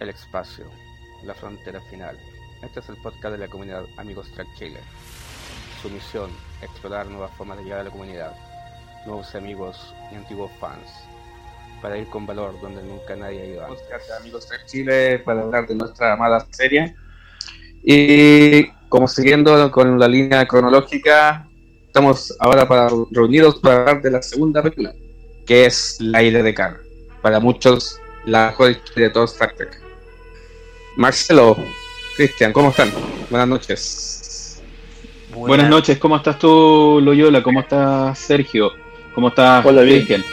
El espacio, la frontera final. Este es el podcast de la comunidad Amigos Track Chile. Su misión, explorar nuevas formas de llegar a la comunidad, nuevos amigos y antiguos fans, para ir con valor donde nunca nadie ha ido antes. De Amigos Track Chile para hablar de nuestra amada serie. Y como siguiendo con la línea cronológica, estamos ahora para reunidos para hablar de la segunda película, que es La Isla de Khan. Para muchos, la mejor de todo Star. Marcelo, Cristian, ¿cómo están? Buenas noches. Buenas noches, ¿cómo estás tú, Loyola? ¿Cómo estás, Sergio? ¿Cómo estás, Hola, bien. Cristian?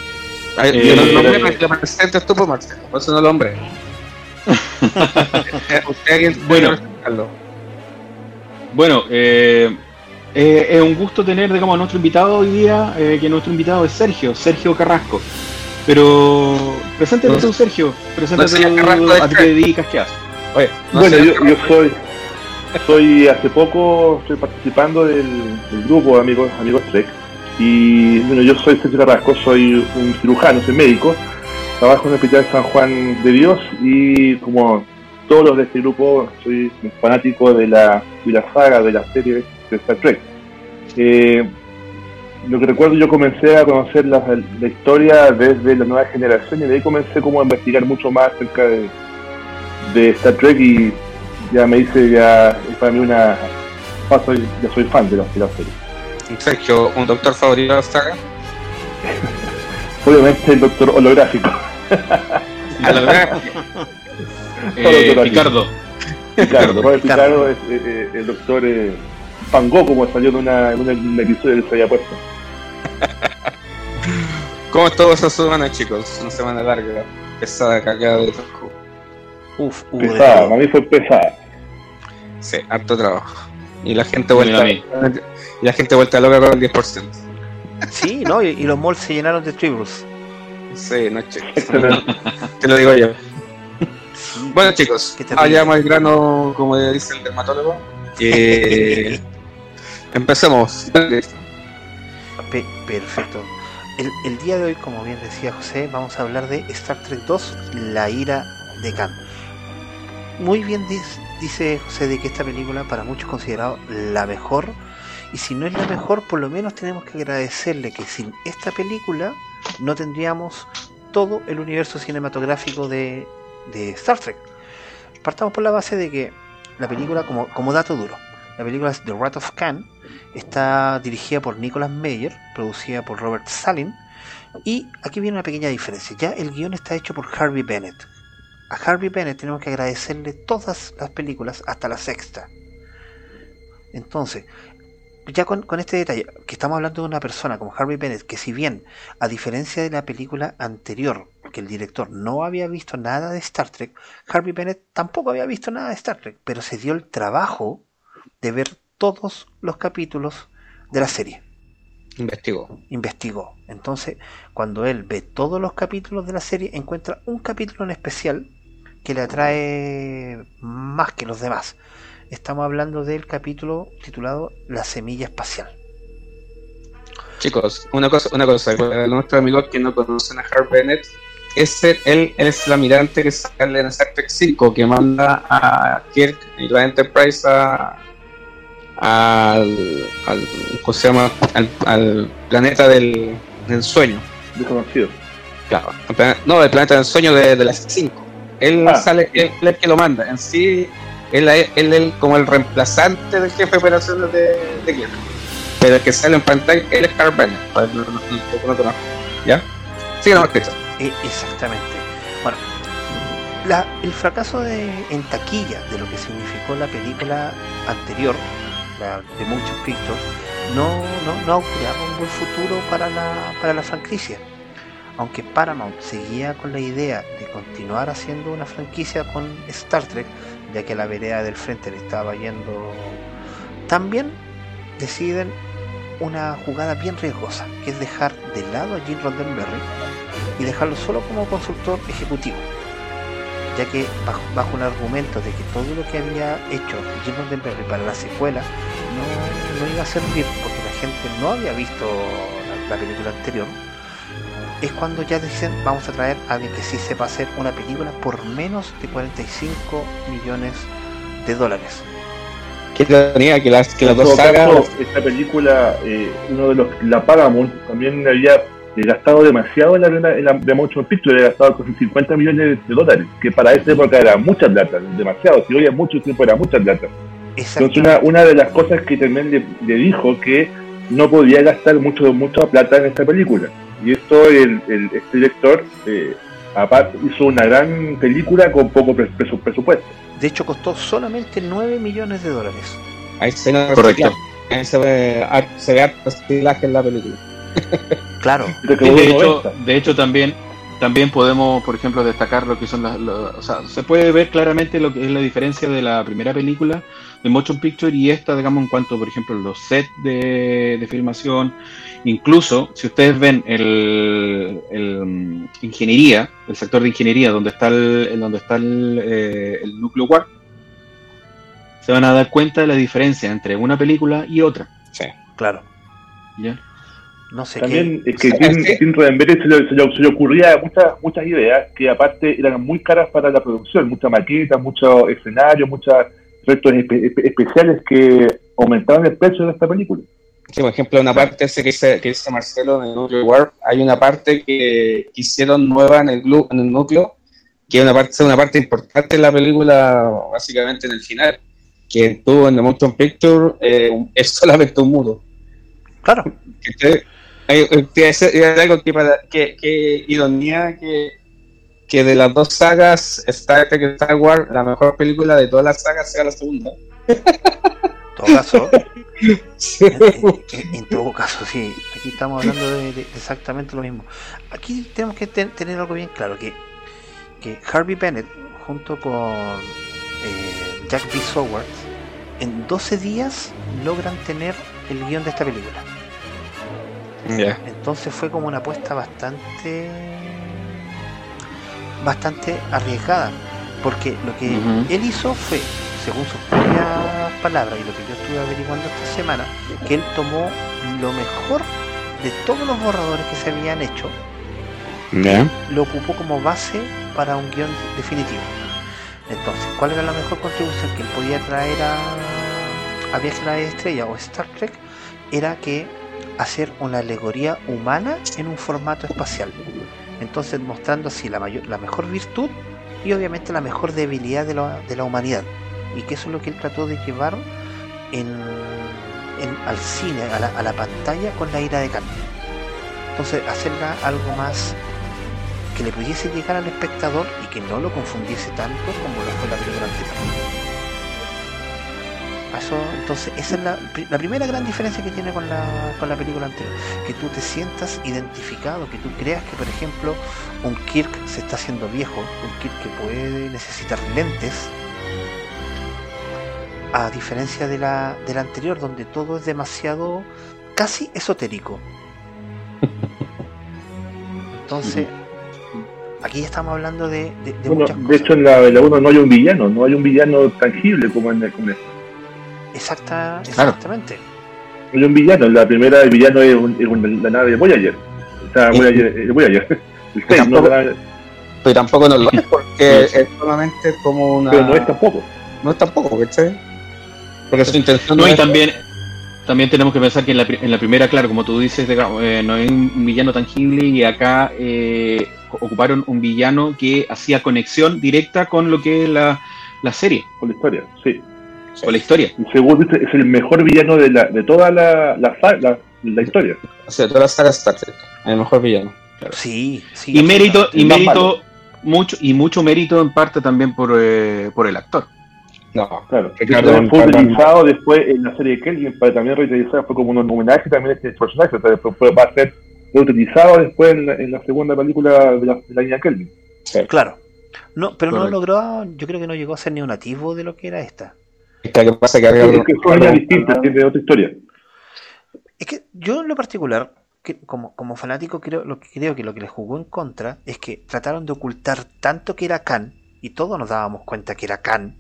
Ay, Eh, yo no nombré, me tú, pues, Marcelo, por eso no lo hombre. Bueno. Bueno, eh, eh, es un gusto tener, digamos, a nuestro invitado hoy día, eh, que nuestro invitado es Sergio, Sergio Carrasco. Pero, preséntate No tú, Sergio. Preséntate no de a qué te dedicas, qué haces. Oye, no bueno, yo, yo soy, soy hace poco, estoy participando del, del grupo de amigos, amigos Trek. Y bueno, yo soy Sergio Carrasco, soy un cirujano, soy médico. Trabajo en el Hospital San Juan de Dios y como todos los de este grupo, soy un fanático de la, de la saga, de la serie de Star Trek. Eh, lo que recuerdo, yo comencé a conocer la, la historia desde la nueva generación y de ahí comencé como a investigar mucho más acerca de, de Star Trek y ya me hice, ya es para mí una. Paso, ya soy fan de la, de la serie. Sergio, un doctor favorito de la saga. Obviamente el doctor holográfico. A la verdad, Eh, Todo Ricardo, Ricardo, Robert Picardo es eh, eh, el doctor eh, Gogh, como salió en, una, en un episodio del Se había puesto. ¿Cómo estuvo esa semana, chicos? Una semana larga, pesada, cagada de trabajo. Uf, de Pesada, para mí fue pesada. Sí, harto trabajo. Y la gente vuelta, a mí. y la gente vuelta loca con el 10%. Sí, ¿no? Y, y los malls se llenaron de tribbles. Sí, no chicos. Te lo digo yo. Sí. Bueno, chicos, allá más grano, como dice el dermatólogo. Eh, empecemos. Pe- perfecto. El, el día de hoy, como bien decía José, vamos a hablar de Star Trek 2, La ira de Khan. Muy bien dice José de que esta película para muchos es considerada la mejor. Y si no es la mejor, por lo menos tenemos que agradecerle que sin esta película no tendríamos todo el universo cinematográfico de, Star Trek. Partamos por la base de que la película, como, como dato duro, la película es The Wrath of Khan, está dirigida por Nicholas Meyer, producida por Robert Salin, y aquí viene una pequeña diferencia. Ya el guion está hecho por Harvey Bennett. A Harvey Bennett tenemos que agradecerle todas las películas hasta la sexta. Entonces, ya con, con este detalle, que estamos hablando de una persona como Harvey Bennett, que si bien, a diferencia de la película anterior, que el director no había visto nada de Star Trek, Harvey Bennett tampoco había visto nada de Star Trek, pero se dio el trabajo de ver todos los capítulos de la serie. Investigó. Investigó. Entonces, cuando él ve todos los capítulos de la serie, encuentra un capítulo en especial que le atrae más que los demás. Estamos hablando del capítulo titulado La semilla espacial. Chicos, una cosa, una cosa, para nuestros amigos que no conocen a Harv Bennett, ese, él, él es el almirante que sale en Star Trek 5, que manda a Kirk y la Enterprise a, al, al, ¿cómo se llama? al, al planeta del, del sueño. Desconocido. Claro. no, el planeta del sueño de, de las 5. Él Ah. sale, él, él es el que lo manda. En sí, él es él, como el reemplazante del jefe de operaciones de, de Kirk. Pero el que sale en pantalla, él es Harv Bennett. no- no- no- no. ¿Ya? Sí, no. E- exactamente. Bueno, la- el fracaso de, en taquilla de lo que significó la película anterior, la de muchos Pictures, no, no, no auguraba un buen futuro para la, para la franquicia. Aunque Paramount seguía con la idea de continuar haciendo una franquicia con Star Trek, ya que la vereda del frente le estaba yendo tan bien, deciden una jugada bien riesgosa, que es dejar de lado a Gene Roddenberry y dejarlo solo como consultor ejecutivo, ya que bajo, un argumento de que todo lo que había hecho Gene Roddenberry para la secuela no, no iba a servir porque la gente no había visto la, la película anterior, es cuando ya dicen vamos a traer a alguien que sí sepa hacer una película por menos de 45 millones de dólares. Qué ironía que las, que las dos sagas. esta película, eh, uno de los, la Paramount también había gastado demasiado en la, primera- en la de Motion Picture, había gastado casi 50 millones de dólares, que para esa época era mucha plata, demasiado, si hoy es mucho tiempo era mucha plata. Entonces una, una de las cosas que también le, le dijo que no podía gastar mucho mucha plata en esta película. Y esto el, el- este director eh, aparte hizo una gran película con poco pre- presu- presupuesto. De hecho, costó solamente 9 millones de dólares. Ahí se, ve Correcto. Ahí se ve, har- se ve en la película. Claro, de, hecho, 90. de hecho también también podemos, por ejemplo, destacar lo que son las, lo- o sea, se puede ver claramente lo que es la diferencia de la primera película de Motion Picture y esta, digamos, en cuanto, por ejemplo, los sets de, de filmación, incluso si ustedes ven el, el, mm, ingeniería, el sector de ingeniería, donde está el, donde está el, eh, el núcleo War, se van a dar cuenta de la diferencia entre una película y otra. Sí. claro. ¿ya? No sé También qué. es que Tim Roddenberry se le, se le- se le ocurría muchas muchas ideas que aparte eran muy caras para la producción, muchas maquetas, muchos escenarios, muchos efectos espe- espe- especiales que aumentaban el precio de esta película. Sí, por ejemplo, una parte ese que dice, que dice Marcelo en el Nuclear War, hay una parte que, hicieron nueva en el, glu- en el núcleo, que es una parte, una parte importante en la película, básicamente en el final, que tuvo en The Motion Picture eh, un- es solamente un muro. Claro, que es- es algo que, para, que, que ironía que, que de las dos sagas, Star Trek y Star Wars, la mejor película de todas las sagas sea la segunda. en todo caso, en, en- en todo caso, sí, aquí estamos hablando de, de exactamente lo mismo. Aquí tenemos que ten- tener algo bien claro, que, que Harvey Bennett, junto con eh, Jack B. Soward, en 12 días logran tener el guion de esta película. Entonces fue como una apuesta bastante bastante arriesgada. Porque lo que él hizo fue, según sus propias palabras y lo que yo estuve averiguando esta semana, que él tomó lo mejor de todos los borradores que se habían hecho, Ya. lo ocupó como base para un guion definitivo. Entonces, ¿cuál era la mejor contribución que él podía traer a, a Viaje a la Estrella o Star Trek? Era que hacer una alegoría humana en un formato espacial. Entonces, mostrando así la, mayor, la mejor virtud y obviamente la mejor debilidad de la, de la humanidad. Y que eso es lo que él trató de llevar en, al cine, a la, pantalla con la ira de Khan. Entonces, hacerla algo más que le pudiese llegar al espectador y que no lo confundiese tanto como lo fue la película anterior. Eso, entonces, esa es la, pri- la primera gran diferencia que tiene con la, con la película anterior. Que tú te sientas identificado, que tú creas que, por ejemplo, un Kirk se está haciendo viejo, un Kirk que puede necesitar lentes, a diferencia de la, de la anterior, donde todo es demasiado casi esotérico. Entonces, aquí estamos hablando de, de, de Bueno, muchas de cosas. hecho en la, en la 1 no hay un villano, no hay un villano tangible como en, el- como en. Exacta, Claro. exactamente. No hay un villano, la primera el villano es, un- es un- la nave de Voyager. O sea. Voyager, el Voyager. El seis, no tampoco- la nave- Pero tampoco no lo es porque es solamente como una. pero no es tampoco. No es tampoco, ¿cachai? Porque su intención No, y es- también, también tenemos que pensar que en la, pri- en la primera, claro, como tú dices, digamos, eh, no hay un villano tangible y acá eh, ocuparon un villano que hacía conexión directa con lo que es la, la serie, Con la historia, sí. Con la historia. Y según dice, es el mejor villano de, la, de toda la, la, sa- la, la historia. O sea, toda la saga Star Trek, el mejor villano. Sí, sí. Y mérito, y mérito, mucho, y mucho mérito en parte también por, eh, por el actor. No, Claro. Ricardo También fue utilizado después en la serie de Kelvin para también reutilizar, fue como un homenaje también a este personaje. O sea, después fue- va a ser reutilizado después en la, en la segunda película de la, de la niña Kelvin. Claro. No, pero no logró, yo creo que no llegó a ser ni un nativo de lo que era esta. Es que lo que pasa es que Es Ricardo- que son niñas distintas, tiene otra historia. Es que yo en lo particular, que como, como fanático, creo, lo que creo que lo que le jugó en contra es que trataron de ocultar tanto que era Khan, y todos nos dábamos cuenta que era Khan.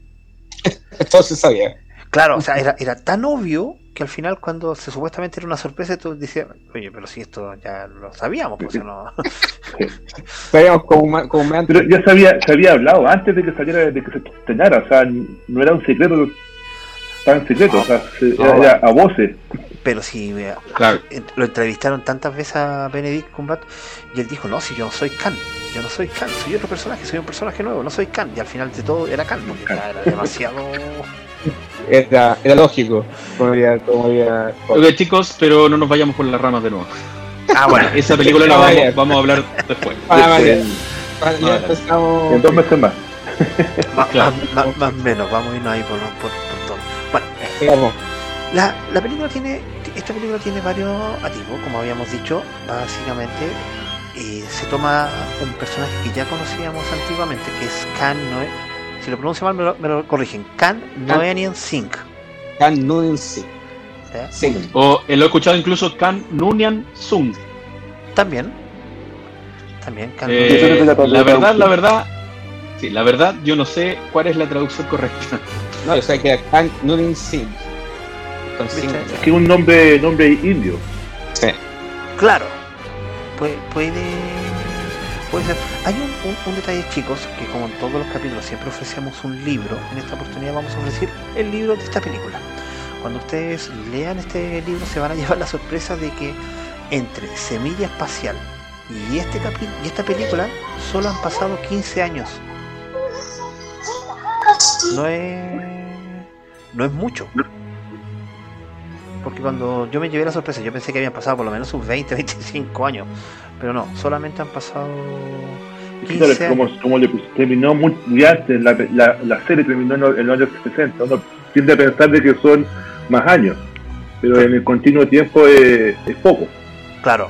todo se sabía. Claro, o sea, era, era tan obvio que al final cuando se supuestamente era una sorpresa, tú decías, oye, pero si esto ya lo sabíamos, pues no... Sabíamos como, como me han- Pero ya se había, se había hablado antes de que saliera, de que se estrenara, o sea, no era un secreto tan secreto, o sea, se- No, era, era a voces. Pero si Claro. eh, lo entrevistaron tantas veces a Benedict Cumberbatch y él dijo, no, si yo no soy Khan, yo no soy Khan, soy otro personaje, soy un personaje nuevo, no soy Khan. Y al final de todo era Khan, porque era demasiado... era, era lógico. Como había, como había- Ok, chicos, pero no nos vayamos por las ramas de nuevo. Ah, bueno, Esa película la vamos, vamos a hablar después. Ah, vale. En- ya Vale. empezamos. en dos meses más. más, Claro. más- más- más menos, vamos a irnos ahí por, por, por Digamos, La, la película tiene, esta película tiene varios atisbos, como habíamos dicho, básicamente eh, se toma un personaje que ya conocíamos antiguamente, que es Khan Noe, si lo pronuncio mal me lo, me lo corrigen, Khan Noenian Singh. Can. ¿ya? Sí. O eh, lo he escuchado incluso Kan Nunian Sung. También, también Khan Eh, la la verdad, la verdad, sí, la verdad, yo no sé cuál es la traducción correcta. No, o sea que era. Con ¿Viste? cinco. Que es un nombre, nombre indio. Sí. Claro, puede, puede, puede ser. Hay un, un- un detalle, chicos, que como en todos los capítulos siempre ofrecemos un libro, en esta oportunidad vamos a ofrecer el libro de esta película. Cuando ustedes lean este libro se van a llevar la sorpresa de que entre Semilla Espacial y este capi- y esta película solo han pasado 15 años. No es no es mucho. Porque cuando yo me llevé la sorpresa, yo pensé que habían pasado por lo menos sus 20, 25 años. Pero no, solamente han pasado 15 Claro, años. como, como le pus- terminó muy, antes, la, la, la serie terminó en los, en los años 60. Uno tiende a pensar de que son más años, pero en el continuo tiempo es, es poco. Claro,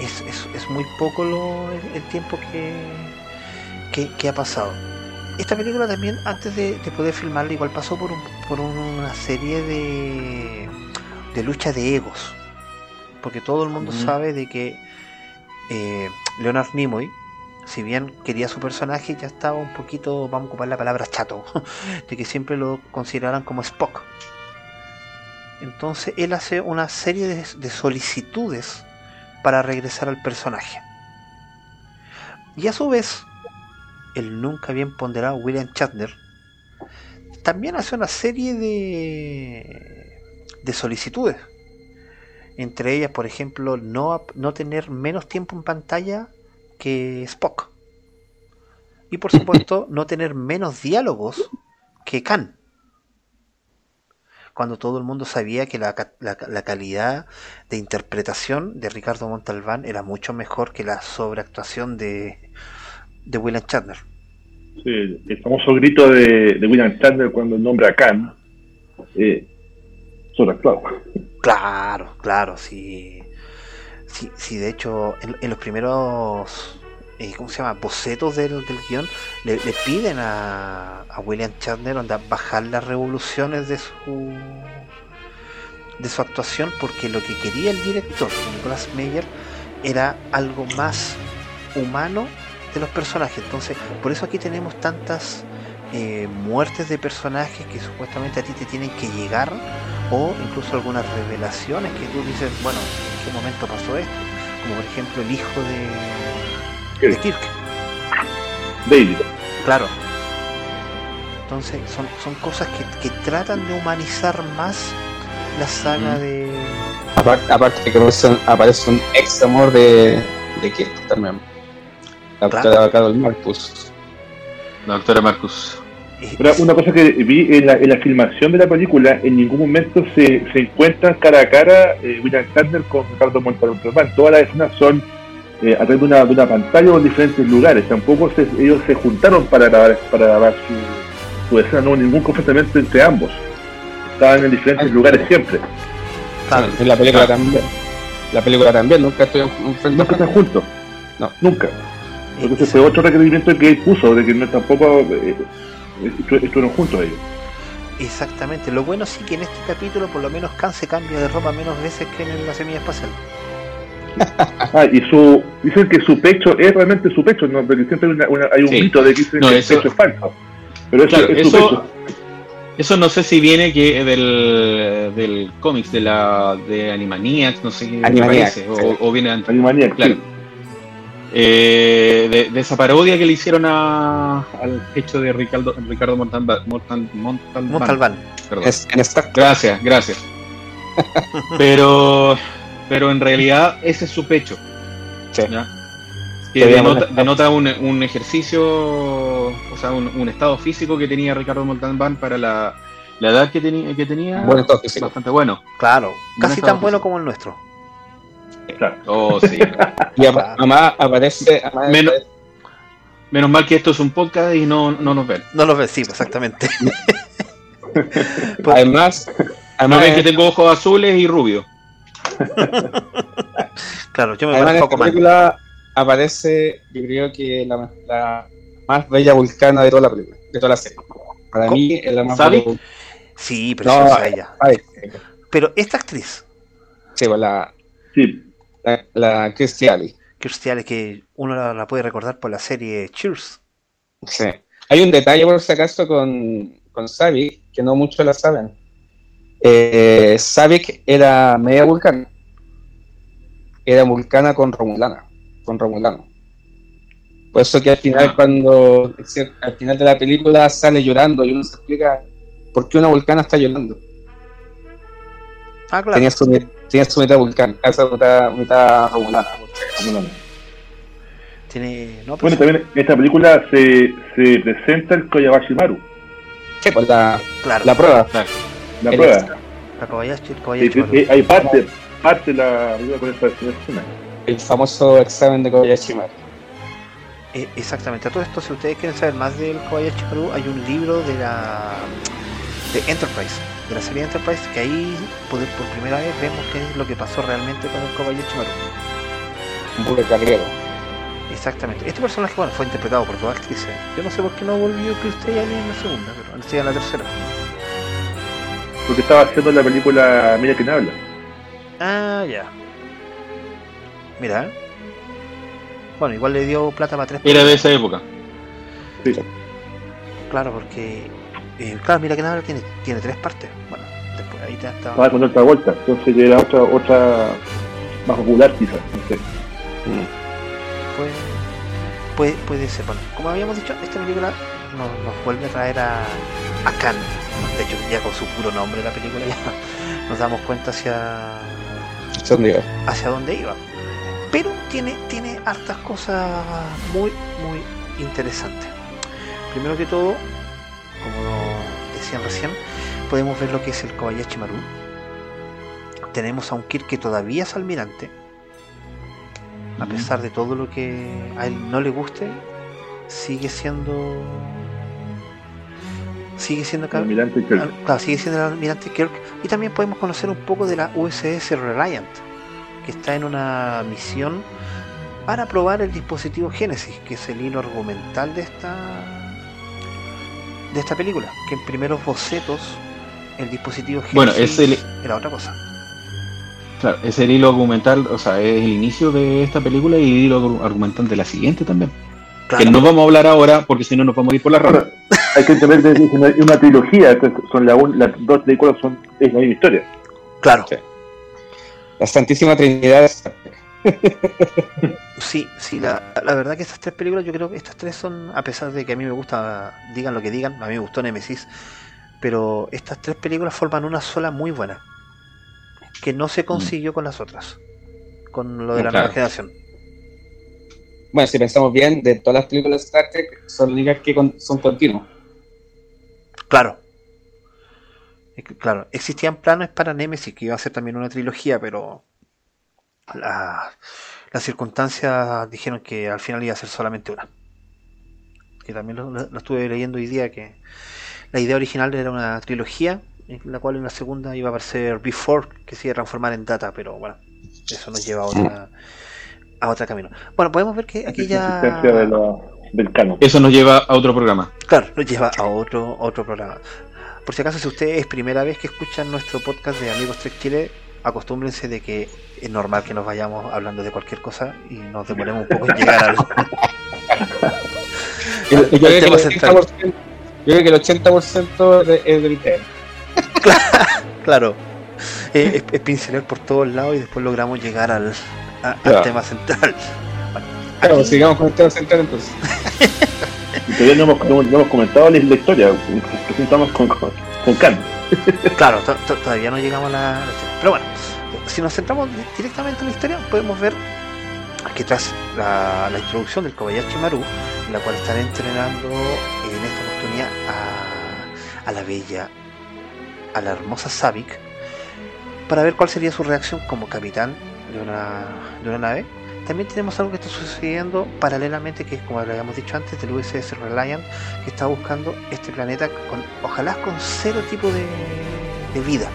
es, es, es muy poco lo, el, el tiempo que, que, que ha pasado. Esta película también, antes de, de poder filmarla, igual pasó por, un- por una serie de, de lucha de egos. Porque todo el mundo sabe de que eh, Leonard Nimoy, si bien quería su personaje, ya estaba un poquito, vamos a ocupar la palabra chato, de que siempre lo consideraran como Spock. Entonces él hace una serie de, de solicitudes para regresar al personaje. Y a su vez, el nunca bien ponderado William Shatner también hace una serie de, de solicitudes. Entre ellas, por ejemplo, no, no tener menos tiempo en pantalla que Spock. Y por supuesto, no tener menos diálogos que Khan cuando todo el mundo sabía que la- la calidad de interpretación de Ricardo Montalbán era mucho mejor que la sobreactuación de, de William Shatner. Sí, el famoso grito de, de William Shatner cuando nombra a Khan, eh, sobreactuado. Claro, claro, sí. Sí, sí, de hecho, en, en los primeros, eh, ¿cómo se llama? Bocetos del, del guion, le, le piden a, a William Shatner onda, bajar las revoluciones de su de su actuación porque lo que quería el director, Nicolas Meyer, era algo más humano de los personajes. Entonces, por eso aquí tenemos tantas eh, muertes de personajes que supuestamente a ti te tienen que llegar o incluso algunas revelaciones que tú dices, bueno, ¿en qué momento pasó esto? Como por ejemplo el hijo de, de Kirk. David. Claro. Entonces son, son cosas que, que tratan de humanizar más la saga Mm. de... Aparte, aparte que aparece un, aparece un ex amor de, de Kirk también. La Claro. doctora Carol Marcus. La doctora Marcus. Pero una cosa que vi en la, en la filmación de la película, en ningún momento se, se encuentran cara a cara eh, William Shatner con Ricardo Montalbán. Todas las escenas son eh, a través de una, de una pantalla o en diferentes lugares. Tampoco se- ellos se juntaron para grabar, para grabar su, su escena, no hubo ningún confrontamiento entre ambos. Estaban en diferentes Ah. lugares siempre. claro, En la película también. La película también, nunca estuvieron juntos. No. Nunca. Eh, ese fue otro requerimiento que él puso, de que no tampoco eh, estu- estuvieron juntos ellos. exactamente. Lo bueno sí que en este capítulo por lo menos Khan se cambia de ropa menos veces que en la semilla espacial. Ah, y su, dicen que su pecho es realmente su pecho, ¿no? Porque siempre hay, una- una- hay un Sí. mito de que dicen No, que eso- el pecho es falso. Pero eso Claro, es su eso, pecho. Eso no sé si viene que del, del cómics, de la de Animaniacs, no sé qué Animaniacs, parece, sí. o, o viene antes. Animaniacs, Claro. sí. Eh, de, de esa parodia que le hicieron a, al hecho de Ricardo, Ricardo Montalbán. Montalbán, Montalbán. perdón. Es, en Star Gracias, gracias. Pero, pero en realidad ese es su pecho. Sí. ¿ya? Que denota, un, un ejercicio, o sea, un, un estado físico que tenía Ricardo Montalbán para la, la edad que, tenía que tenía. Buen estado físico. Bastante bueno. Claro, casi tan bueno físico. como el nuestro. Claro. Oh, sí. Y además aparece. además Menos- Menos mal que esto es un podcast y no, no nos ven. No los ves, sí, exactamente. además, No además, ven que tengo ojos azules y rubios. Claro, yo me además en esta película aparece, yo creo que la, la más bella vulcana de toda la película, de toda la serie. Para ¿Cómo? mí es la más ¿Sabe? bella Sí, No, preciosa ella. Ay, Pero esta actriz, sí, pues la, Sí, la, la Kirstie Alley. Kirstie Alley, que uno la, la puede recordar por la serie Cheers. Sí. Hay un detalle, por si acaso, con, con Savik, que no muchos la saben. Eh, Savik era media vulcana. Era vulcana con Romulana. Con Romulano. Por eso que al final, Ah. cuando al final de la película sale llorando y uno se explica por qué una vulcana está llorando. Ah, claro. Tenía, su, tenía su mitad vulcana, esa mitad, mitad. Tiene. No, Bueno, pues, también en esta película se, se presenta el Koyabashi Maru, Sí, pues la, claro. la prueba. la El prueba. extra. La Kobayashi, el Kobayashi Maru. eh, hay parte, parte de la película con esta con esta escena. El famoso examen de Kobayashi Maru. Eh, exactamente. A todo esto, si ustedes quieren saber más del Kobayashi Maru, hay un libro de la de Enterprise, de la serie Enterprise, que ahí por, por primera vez vemos qué es lo que pasó realmente con el Kobayashi Maru. Un buque carguero. Exactamente. Este personaje, bueno, fue interpretado por dos actrices. Yo no sé por qué no volvió Kirstie Alley en la segunda, pero sí en la tercera. Porque estaba haciendo la película Mira quién habla. Ah, ya. Mira. ¿eh? Bueno, igual le dio plata para tres. Era de esa época. Sí. Claro, porque. eh, claro, mira que nada tiene, tiene tres partes. Ahí está. con otra vuelta, entonces era otra, otra más popular quizás. No sé. puede, puede, puede ser. Bueno, como habíamos dicho, esta película nos, nos vuelve a traer a, a Khan. De hecho, ya con su puro nombre la película ya nos damos cuenta hacia, Son de- hacia dónde iba. Pero tiene, tiene hartas cosas muy, muy interesantes. Primero que todo, como decían recién, podemos ver lo que es el Kobayashi Maru. Tenemos a un Kirk que todavía es almirante, a pesar de todo lo que a él no le guste, sigue siendo. Sigue siendo El cab- almirante Kirk. al- claro, sigue siendo el almirante Kirk. Y también podemos conocer un poco de la USS Reliant, que está en una misión para probar el dispositivo Génesis, que es el hilo argumental de esta de esta película. Que en primeros bocetos el dispositivo Génesis Bueno, es el- era otra cosa. Claro, es el hilo argumental, o sea, es el inicio de esta película y el hilo argu- argumental de la siguiente también. Claro, Que no vamos a hablar ahora porque si no nos vamos a ir por la rama. Hay que entender que es una, una trilogía, entonces son la un- las dos películas son es la misma historia. claro. Sí. La Santísima Trinidad es- Sí, sí, la, la verdad que estas tres películas, yo creo que estas tres son, a pesar de que a mí me gusta, digan lo que digan, a mí me gustó Nemesis, pero estas tres películas forman una sola muy buena, que no se consiguió con las otras, con lo de la Claro. nueva generación. Bueno, si pensamos bien, de todas las películas de Star Trek, son las únicas que con- son continuas. Claro. Claro, existían planes para Nemesis, que iba a ser también una trilogía, pero la- las circunstancias dijeron que al final iba a ser solamente una. Que también lo, lo- lo estuve leyendo hoy día, que la idea original era una trilogía, en la cual en la segunda iba a aparecer Before, que se iba a transformar en Data, pero bueno, eso nos lleva a otra, a otro camino. Bueno, podemos ver que aquí existencia de ya... la- del canon. Eso nos lleva a otro programa. Claro, nos lleva a otro, otro programa. Por si acaso, si ustedes es primera vez que escuchan nuestro podcast de Amigos Trek Chile, acostúmbrense de que es normal que nos vayamos hablando de cualquier cosa y nos demoremos un poco en llegar al... Que tema el central. 80%, Yo creo que el 80% de- es del tema. Claro. Eh, es, es pincelar por todos lados y después logramos llegar al, a- al Claro. tema central. Bueno, Claro, aquí- sigamos con el tema central entonces. Y todavía no hemos, no, no hemos comentado la, la historia, presentamos con, con, con Khan. Claro, to- to- todavía no llegamos a la, la historia. Pero bueno, si nos centramos di- directamente en la historia, podemos ver que tras la, la introducción del Kobayashi Maru, en la cual están entrenando en esta a, la bella, a la hermosa Savik, para ver cuál sería su reacción como capitán de una, de una nave. También tenemos algo que está sucediendo paralelamente, que es como lo habíamos dicho antes, del USS Reliant, que está buscando este planeta con, ojalá con cero tipo de, vida.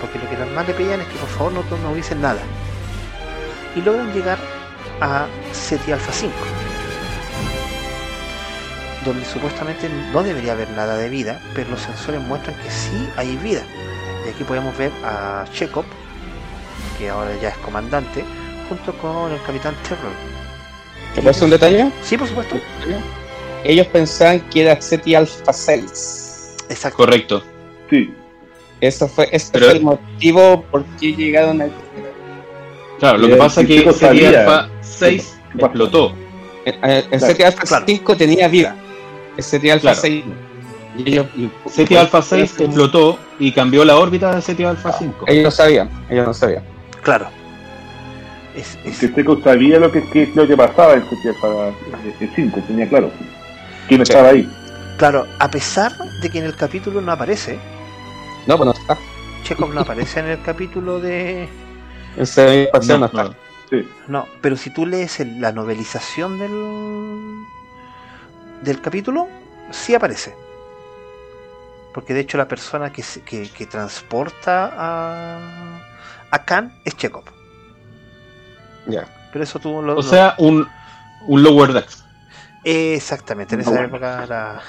Porque lo que más le pedían es que por favor no, no dicen nada. Y logran llegar a SETI Alpha 5. Donde supuestamente no debería haber nada de vida, pero los sensores muestran que sí hay vida. Y aquí podemos ver a Chekhov, que ahora ya es comandante, junto con el capitán Terror. ¿Te puedo hacer un detalle? Sí, por supuesto. Ellos pensaban que era SETI Alpha 6. Exacto. Correcto. Sí, Eso fue, ese Pero- fue el motivo por qué llegaron a Claro, lo que pasa es que sabía- Alpha 6 ¿Qué pasa? explotó. El, el Claro, SETI Alpha claro. 5 tenía vida. El SETI Alpha Claro. 6 no. Y ellos, y- SETI Alpha 6 explotó y cambió la órbita de SETI Alpha 5. Ellos no sabían, ellos no sabían. Claro. Es, es- que Seco sabía lo que, que- lo que pasaba en para el 5, tenía claro. ¿Quién Sí. estaba ahí? claro, a pesar de que en el capítulo no aparece, No, pues no está. Chekhov no aparece en el capítulo de. El SETI espacial no, No, está. no. Sí. No, pero si tú lees el- la novelización del. Del capítulo, sí aparece. Porque de hecho la persona que, se- que, que transporta a. a Khan es Chekhov. Ya. Pero eso tú lo. O lo- sea, un, un Lower Decks. Exactamente, en esa época era,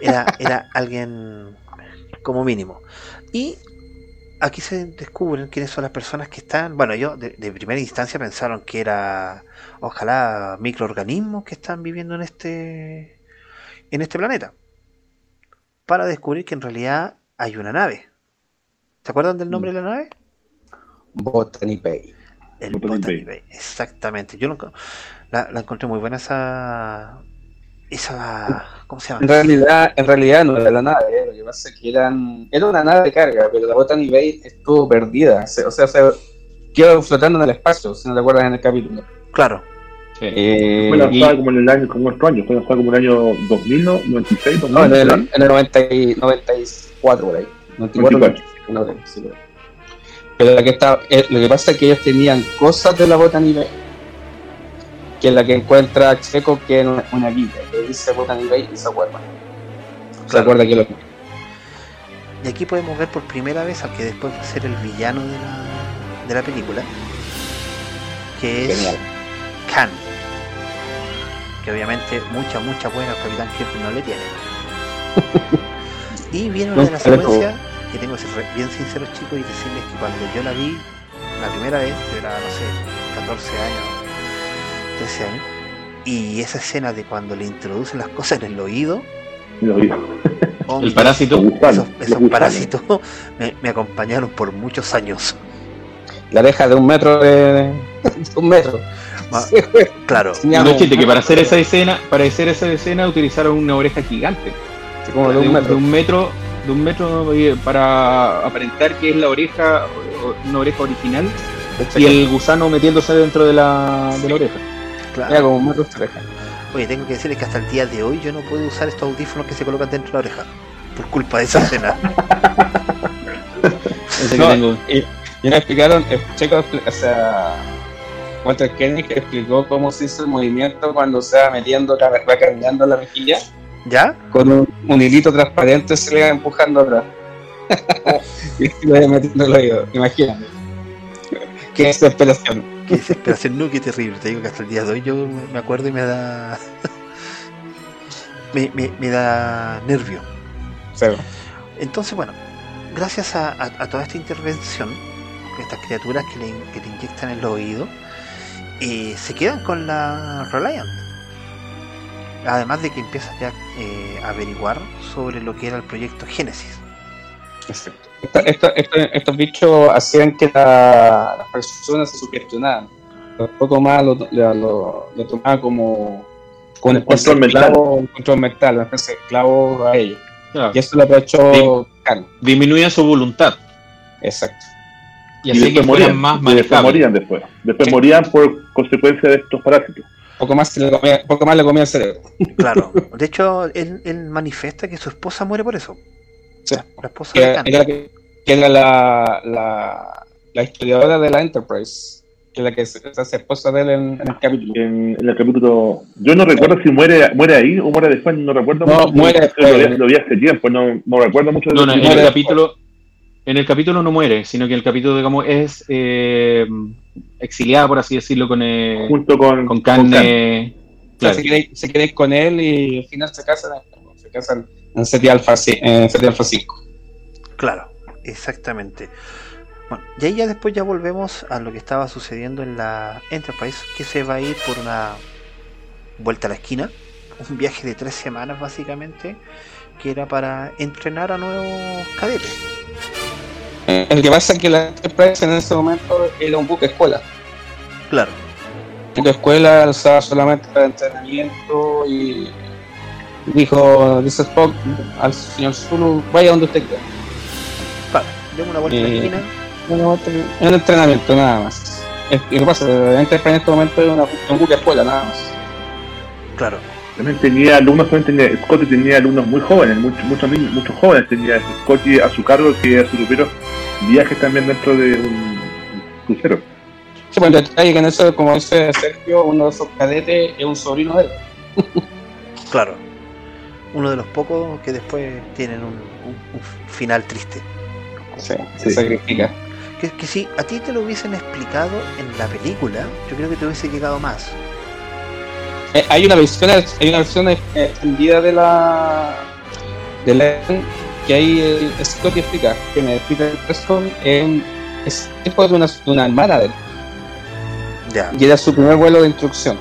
era, era alguien como mínimo. Y aquí se descubren quiénes son las personas que están. Bueno, ellos de, de primera instancia pensaron que era, ojalá, microorganismos que están viviendo en este, en este planeta. Para descubrir que en realidad hay una nave. ¿Se acuerdan del nombre de la nave? Botany Bay. El Botany Botany Bay. Bay, exactamente. Yo lo la, la encontré muy buena esa. Esa. ¿Cómo se En llama? realidad, en realidad no era la nave, eh, lo que pasa es que eran, era una nave de carga, pero la Botany Bay estuvo perdida, se- o sea, se quedó flotando en el espacio, si no te acuerdas en el capítulo. Claro, Sí. Eh, Fue y- lanzada como en el año, como otro año, fue lanzada como en el año 2000, ¿no? 96, 2000. no, en el, en el 90 y- 94 por ahí. 94, 94. no sé, sí, ahí. Pero la que está, eh, lo que pasa es que ellos tenían cosas de la Botany Bay, que es la que encuentra Checo, que es una, guía, que dice Botany Bay y se acuerda. Se Claro. acuerda que lo y aquí podemos ver por primera vez al que después va a ser el villano de la, de la película, que es Genial. Khan. Que obviamente mucha, mucha buena al Capitán Kirk no le tiene. y viene una de las secuencias que tengo que ser bien sinceros chicos y decirles que cuando yo la vi la primera vez, yo era, no sé, 14 años, 13 años, y esa escena de cuando le introducen las cosas en el oído, oh, El mi parásito. Esos, parásitos me, me acompañaron por muchos años. La deja de un metro de, de un metro. Ma- Claro, No, chiste, que para hacer esa escena, para hacer esa escena utilizaron una oreja gigante. como de un de metro. un metro, de un metro eh, para aparentar que es la oreja, una oreja original, y el gusano metiéndose dentro de la, de la oreja. Claro. Era como oreja. Oye, tengo que decirles que hasta el día de hoy yo no puedo usar estos audífonos que se colocan dentro de la oreja. Por culpa de esa escena. No, tengo. Y, y nos explicaron, eh, Checo, o sea, Walter Kenny que explicó cómo se hizo el movimiento cuando se va metiendo, va caminando la mejilla, ¿Ya? con un, un hilito transparente se le va empujando atrás. y se le va metiendo el oído, imagínate. Qué desesperación. Qué desesperación, no, qué terrible. Te digo que hasta el día de hoy yo me acuerdo y me da. me, me- me da nervio. O sea, Entonces, bueno, gracias a, a- a toda esta intervención, estas criaturas que le, que le inyectan en el oído, eh, se quedan con la Reliant. además de que empieza ya eh, a averiguar sobre lo que era el proyecto Génesis. Exacto. Esta- esta- esta- estos bichos hacían que la- las personas se sugestionaran. Un poco más lo, lo, lo- lo tomaban como, como una especie Control de mental. control mental, una especie de esclavo a ellos. Claro. Y esto lo aprovechó Khan. Disminuían su voluntad Exacto. y así que después fueran más y después manejables. morían después. Después Sí. morían por consecuencia de estos parásitos. Poco más, le comía, poco más le comía el cerebro. Claro. De hecho, él, él manifiesta que su esposa muere por eso. Sí. La esposa Que de era, Khan. era que, que era la, la, la historiadora de la Enterprise, que es la que se, se hace esposa de él en, en el capítulo. En, en el capítulo. Yo no recuerdo si muere muere ahí o muere después, no recuerdo No, mucho. muere Lo vi, lo vi hace tiempo, no, no recuerdo mucho No, no, en el muere capítulo, en el capítulo no muere, sino que el capítulo, digamos, es eh, exiliada, por así decirlo, con, eh, junto con, con Khan. carne. O sea, Claro. se, quiere, se ir con él y al final se casan, se casan en Serie ci- en Serie Alpha 5. Claro, exactamente. Bueno, y ahí ya después ya volvemos a lo que estaba sucediendo en la Enterprise, que se va a ir por una vuelta a la esquina, un viaje de tres semanas básicamente, que era para entrenar a nuevos cadetes. Eh, El que pasa es que la Enterprise en ese momento era un buque escuela. Claro, Un buque escuela usaba solamente para entrenamiento y dijo, dice Spock al señor Zulu, vaya donde usted quiera. claro, demos una vuelta Eh, es un entrenamiento nada más. Y lo que pasa, Enterprise en este momento es una- un buque escuela nada más. Claro, También tenía alumnos, también tenía, Scotty tenía alumnos muy jóvenes, muchos, muchos niños, muchos jóvenes tenía Scotty a su cargo, que a su primeros viajes también dentro de un crucero. Sí, pues el detalle que en eso, como dice Sergio, uno de esos cadetes es un sobrino de él. claro. Uno de los pocos que después tienen un, un- un final triste. Sí, se sacrifica. Que, que si a ti te lo hubiesen explicado en la película, yo creo que te hubiese llegado más. Eh, hay una versión hay una versión extendida de la de la que ahí eh, Scotty explica que me explica el Preston en es hijo de una, de una hermana de él Ya, y era su primer vuelo de instrucción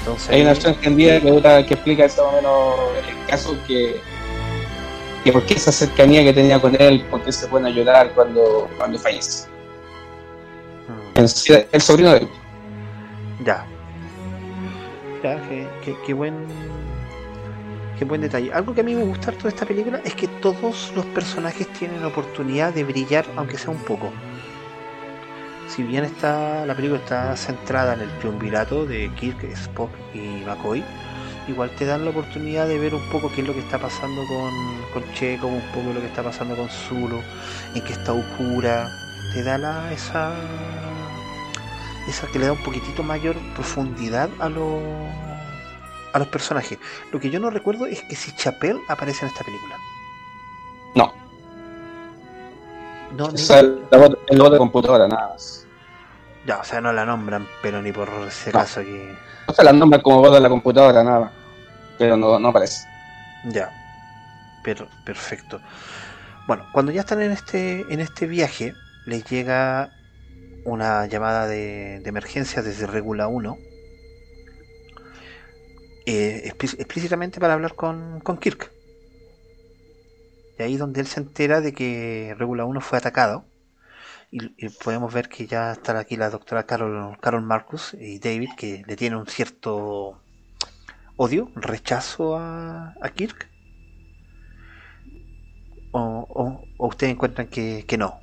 entonces. hay una versión extendida que, que explica eso más o menos el caso que que por qué esa cercanía que tenía con él por qué se pueden ayudar cuando cuando fallece Mm. Sí, el sobrino de él Ya. Ya, qué, qué- qué buen. Qué buen detalle. Algo que a mí me gusta harto de esta película es que todos los personajes tienen oportunidad de brillar, aunque sea un poco. Si bien está, la película está centrada en el triunvirato de Kirk, Spock y McCoy, igual te dan la oportunidad de ver un poco qué es lo que está pasando con, con Checo, un poco lo que está pasando con Zulu, en qué está Uhura. Te da la, esa esa que le da un poquitito mayor profundidad a los a los personajes. Lo que yo no recuerdo es que si Chapel aparece en esta película. no No, ni- esa es la computadora nada más ya, o sea, no la nombran, pero ni por ese No. caso que. o sea la nombran como voz de la computadora nada pero no, no aparece Ya. Pero, perfecto. Bueno, cuando ya están en este, en este viaje, les llega una llamada de, de emergencia desde Regula 1. eh, explí- explícitamente para hablar con, con Kirk. Y ahí donde él se entera de que Regula 1 fue atacado. Y, podemos ver que ya está aquí la doctora Carol, Carol Marcus y David, que le tiene un cierto odio, rechazo a, Kirk. O, o- o ustedes encuentran que, que no.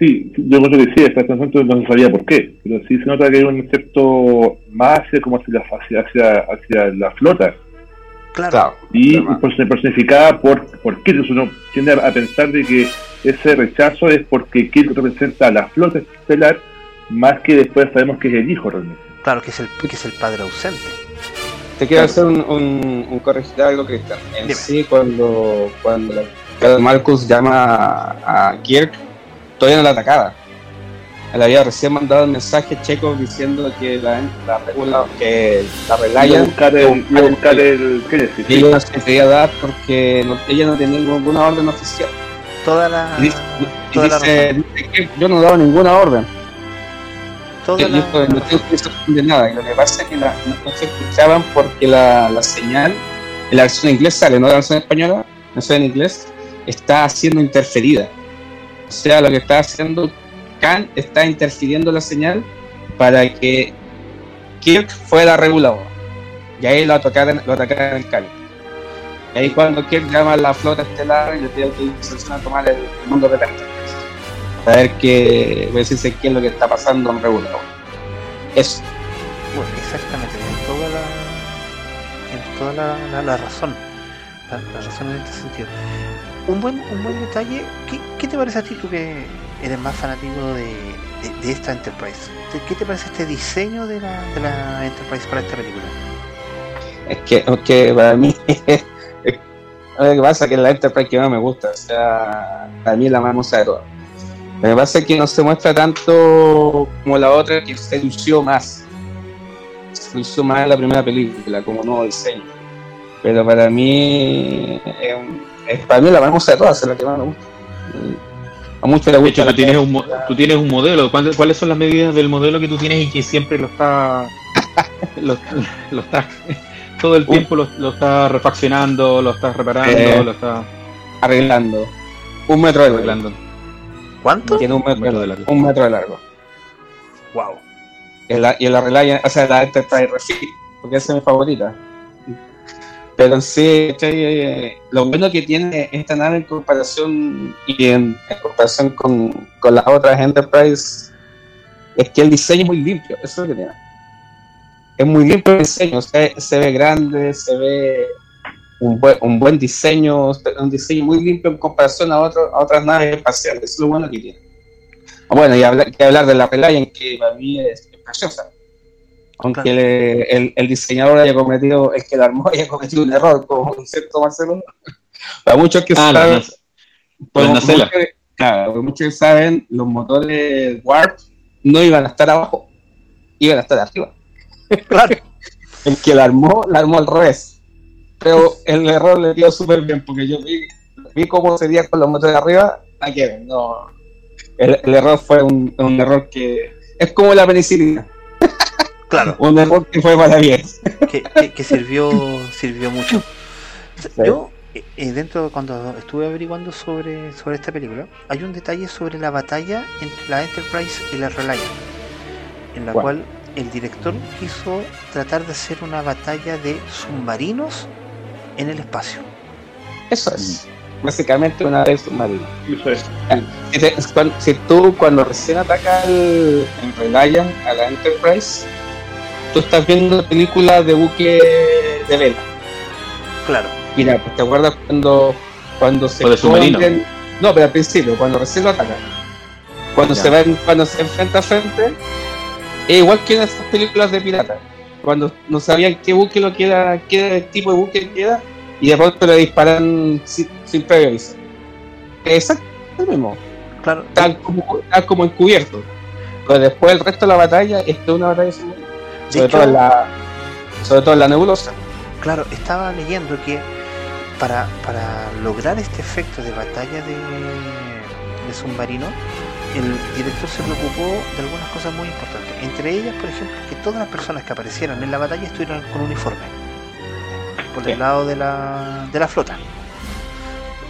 Sí, yo creo que sí, hasta este momento no sabía por qué, pero sí se nota que hay un cierto más como hacia, la, hacia, hacia la flota Claro, y Claro. perso- personificada por, por Kirk. Uno tiende a pensar de que ese rechazo es porque Kirk representa a la flota estelar más que después sabemos que es el hijo realmente. claro que es el, que es el padre ausente. Te quiero hacer un, un, un corregir algo, Cristian. En Dime. sí, cuando, cuando la- Carol Marcus llama a, a Kirk, todavía no la atacaba. Le había recién mandado un mensaje checo diciendo que la, la regula, que la relaya buscar el, iba a buscar el Genesis, y no se quería dar porque no- ella no tenía ninguna orden oficial. Toda la. Y dice, y toda la dice- que yo no he dado ninguna orden. toda la, yo no tengo explicación de nada. Y lo que pasa es que la- no, no se escuchaban porque la, la señal, en la versión en inglés sale, no la versión española, la versión en inglés, está siendo interferida. O sea, lo que está haciendo Khan está interfiriendo la señal para que Kirk fuera regulador. Y ahí lo atacaron, lo atacaron en Khan. Y ahí cuando Kirk llama a la flota estelar y le pide autorización a tomar el, mundo de la Enterprise. A ver qué, voy a decirse qué es lo que está pasando en regulador. Eso. Bueno, exactamente, en toda la, en toda la, la- razón. La, la razón en este sentido. Un buen, un buen detalle, ¿qué, qué te parece a ti tú que eres más fanático de, de- esta Enterprise? ¿Qué- ¿Qué te parece este diseño de la, de la Enterprise para esta película? Es que, que para mí, lo que pasa es que la Enterprise que más me gusta, o sea, para mí es la más hermosa de todas. Lo que pasa es que no se muestra tanto como la otra, que se lució más. Se lució más la primera película, como nuevo diseño. Pero para mí, es para mí la más hermosa de todas, es la que más me gusta. A muchos les De gusta hecho, la tú tienes, un, mo- tú tienes un modelo. ¿Cuál- ¿Cuáles son las medidas del modelo que tú tienes y que siempre lo está. lo, lo está todo el tiempo lo, lo está refaccionando, lo está reparando, Eh. lo está arreglando. Un metro de largo. arreglando. ¿Cuánto? Tiene un metro, metro de de largo. Un metro de largo. Wow. El, y el Reliant, o sea, la Enterprise Refit, porque esa es mi favorita. Pero sí. Eh, lo bueno que tiene esta nave en comparación y en, comparación con, con las otras Enterprise es que el diseño es muy limpio, eso es lo que tiene. Es muy limpio el diseño, se, se ve grande, se ve un buen, un buen diseño, un diseño muy limpio en comparación a, otro, a otras naves espaciales, eso es lo bueno que tiene. Bueno, y hablar, que hablar de la Reliant, que para mí es preciosa. Aunque Claro. el, el- el diseñador haya cometido, el que la armó haya cometido un error, como cierto Marcelo. Para muchos que Ah, saben, por nacela. muchos que- claro, muchos que saben, los motores Warp no iban a estar abajo, iban a estar arriba. Claro. El que la armó, la armó al revés. Pero el error le dio súper bien, porque yo vi, vi cómo sería con los motores de arriba, que ver, no. El, el error fue un, un error que es como la penicilina, Claro. un error que fue para bien. que, que- que sirvió sirvió mucho. Yo, eh, dentro, cuando estuve averiguando sobre, sobre esta película, hay un detalle sobre la batalla entre la Enterprise y la Reliant, en la cual el director quiso tratar de hacer una batalla de submarinos en el espacio. Eso es. Básicamente una vez submarina. Eso es. Si, cuan- si tú cuando recién ataca el, el Reliant a la Enterprise, tú estás viendo la película de buque de vela. Claro, Mira, pues te acuerdas cuando, cuando se O de submarino. esconden- No, pero al principio, cuando recién lo atacan. Cuando Ya. se ven, cuando se enfrenta a frente, es igual que en esas películas de pirata. Cuando no sabían qué buque lo queda, qué tipo de buque queda, y de pronto le disparan sin, sin previo aviso. Exacto, es lo mismo. claro. Tal como, tal como encubierto. Pero después el resto de la batalla es toda una batalla submarina. Sobre hecho- todo en la. Sobre todo en la nebulosa. Claro, estaba leyendo que para, para lograr este efecto de batalla de, de submarino, el director se preocupó de algunas cosas muy importantes. Entre ellas, por ejemplo, que todas las personas que aparecieran en la batalla estuvieran con uniforme. Por el lado de la, de la flota.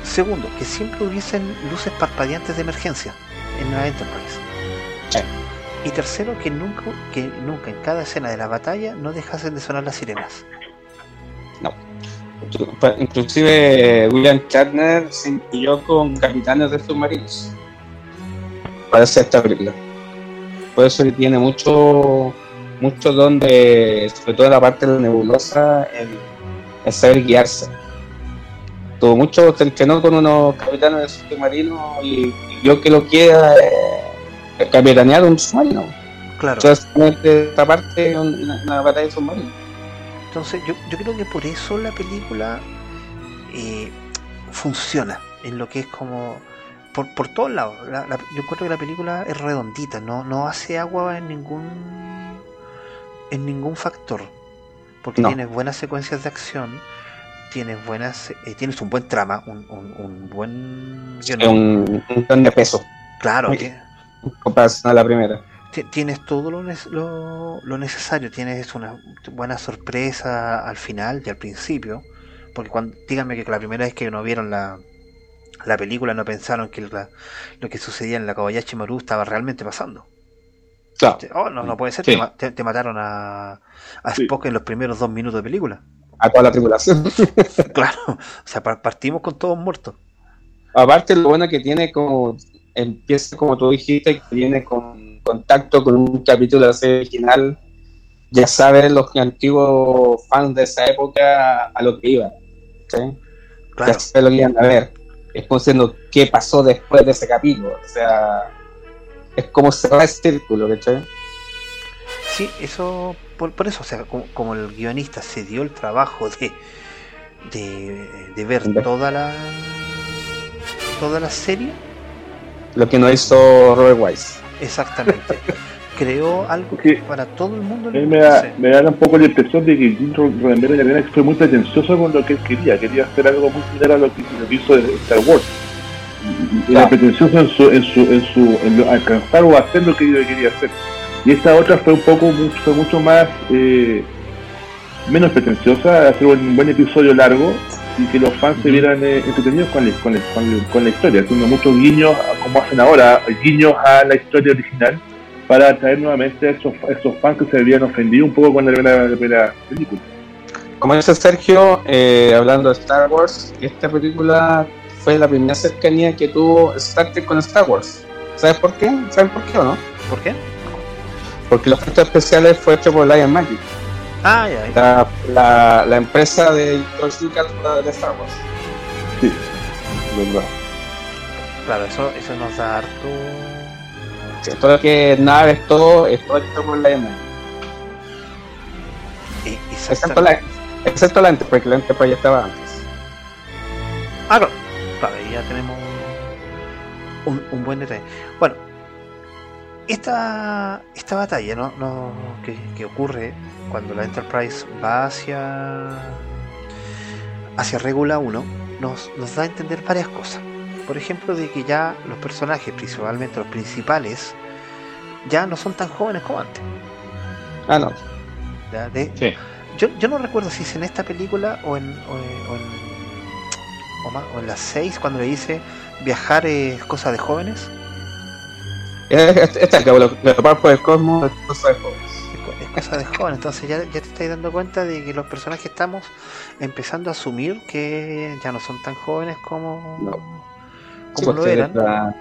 Segundo, que siempre hubiesen luces parpadeantes de emergencia en la Enterprise. Sí. Y tercero, que nunca, que nunca en cada escena de la batalla no dejasen de sonar las sirenas. Inclusive William Shatner se incluyó con capitanes de submarinos para hacer esta película. Por eso tiene mucho mucho don de, sobre todo en la parte de la nebulosa, en saber guiarse. Tuvo mucho, se entrenó con unos capitanes de submarinos y, y vio que lo queda eh, capitanear un submarino. Claro. Entonces, esta parte es una, una batalla de submarinos. Entonces yo, yo creo que por eso la película eh, funciona en lo que es como por, por todos lados. La- la- yo encuentro que la película es redondita, no, no hace agua en ningún en ningún factor. Porque No. tienes buenas secuencias de acción, tienes buenas, eh, tienes un buen trama, un, un, un buen un, un de peso. Claro, que- comparación a la primera. ti- tienes todo lo, lo, lo necesario, tienes una buena sorpresa al final y al principio, porque cuando díganme que la primera vez que no vieron la, la película no pensaron que la- lo que sucedía en la Kobayashi Maru estaba realmente pasando. Claro. Oh, no, no puede ser, Sí. te, ma- te- te mataron a, a Sí. Spock en los primeros dos minutos de película. A toda la tripulación. Claro, o sea, par- partimos con todos muertos. Aparte, lo bueno que tiene como empieza como tú dijiste, que viene con contacto con un capítulo de la serie original. Ya saben los antiguos fans de esa época a lo que iban. ¿sí? Claro, Ya saben lo que iban a ver. Es como diciendo qué pasó después de ese capítulo. O sea, es como cerrar ese círculo, ¿cachai? sí, eso, por, por eso, o sea, como, como el guionista se dio el trabajo de, de, de ver toda la toda la serie, Lo que no hizo Robert Wise. exactamente, creó algo que para todo el mundo le me da, gusta. me da un poco la impresión de que Jim Roddenberry fue muy pretencioso con lo que él quería. Quería hacer algo muy similar a lo que, lo que hizo de Star Wars. Y- y Era Claro. pretencioso en su, en su, en su, en lo- alcanzar o hacer lo que él quería hacer. Y esta otra fue un poco, mucho, fue mucho más, eh, menos pretenciosa, hacer un buen episodio largo y que los fans se vieran eh, entretenidos con la, con, la, con, la, con la historia, haciendo muchos guiños, como hacen ahora, guiños a la historia original para atraer nuevamente a esos, a esos fans que se habían ofendido un poco con la primera, la primera película. Como dice Sergio, eh, hablando de Star Wars, esta película fue la primera cercanía que tuvo Star Trek con Star Wars. ¿Sabes por qué? ¿Sabes por qué o no? ¿Por qué? Porque los efectos especiales fue hecho por Lion Magic, Ah, ya, ya. la, la, la empresa de George Lucas de Star Wars. Sí. ¿Verdad? claro, eso, eso nos da harto. Sí, todo lo que es naves, todo, es todo hecho por Lion Magic. eh, Excepto la, excepto la Enterprise, que la Enterprise ya estaba antes. Ah, claro, claro, ya tenemos un, un buen detalle. Bueno, esta, esta batalla ¿no? No, que, que ocurre cuando la Enterprise va hacia hacia Regula 1 nos, nos da a entender varias cosas. Por ejemplo, de que ya los personajes, principalmente los principales, ya no son tan jóvenes como antes. Ah, no. ¿ya? De- Sí. yo, yo no recuerdo si es en esta película o en, o en, o en, o más- o en las 6 cuando le dice viajar es cosa de jóvenes. Esta es lo, lo por el cosmos, es cosa de jóvenes. Es co- Es cosa de jóvenes. Entonces ya, ya te estás dando cuenta de que los personajes estamos empezando a asumir que ya no son tan jóvenes como, No. Sí, como lo eran. de la-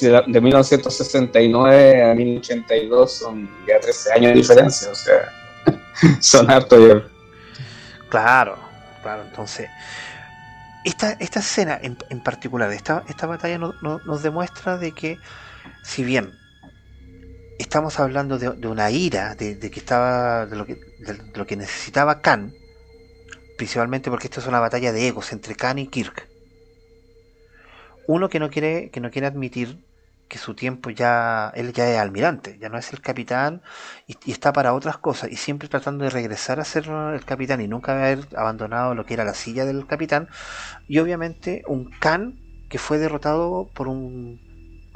de, la- de 1969 a 1082 son ya 13 años de diferencia, o sea, son harto ya. Claro, claro. Entonces, esta, esta escena en, en particular, esta, esta batalla no- no- nos demuestra de que, si bien estamos hablando de, una ira, de, que estaba, de lo que, lo que necesitaba Khan, principalmente porque esto es una batalla de egos entre Khan y Kirk. Uno que no quiere, que no quiere admitir que su tiempo ya, él ya es almirante, ya no es el capitán y, y está para otras cosas y siempre tratando de regresar a ser el capitán y nunca haber abandonado lo que era la silla del capitán y obviamente un Khan que fue derrotado por un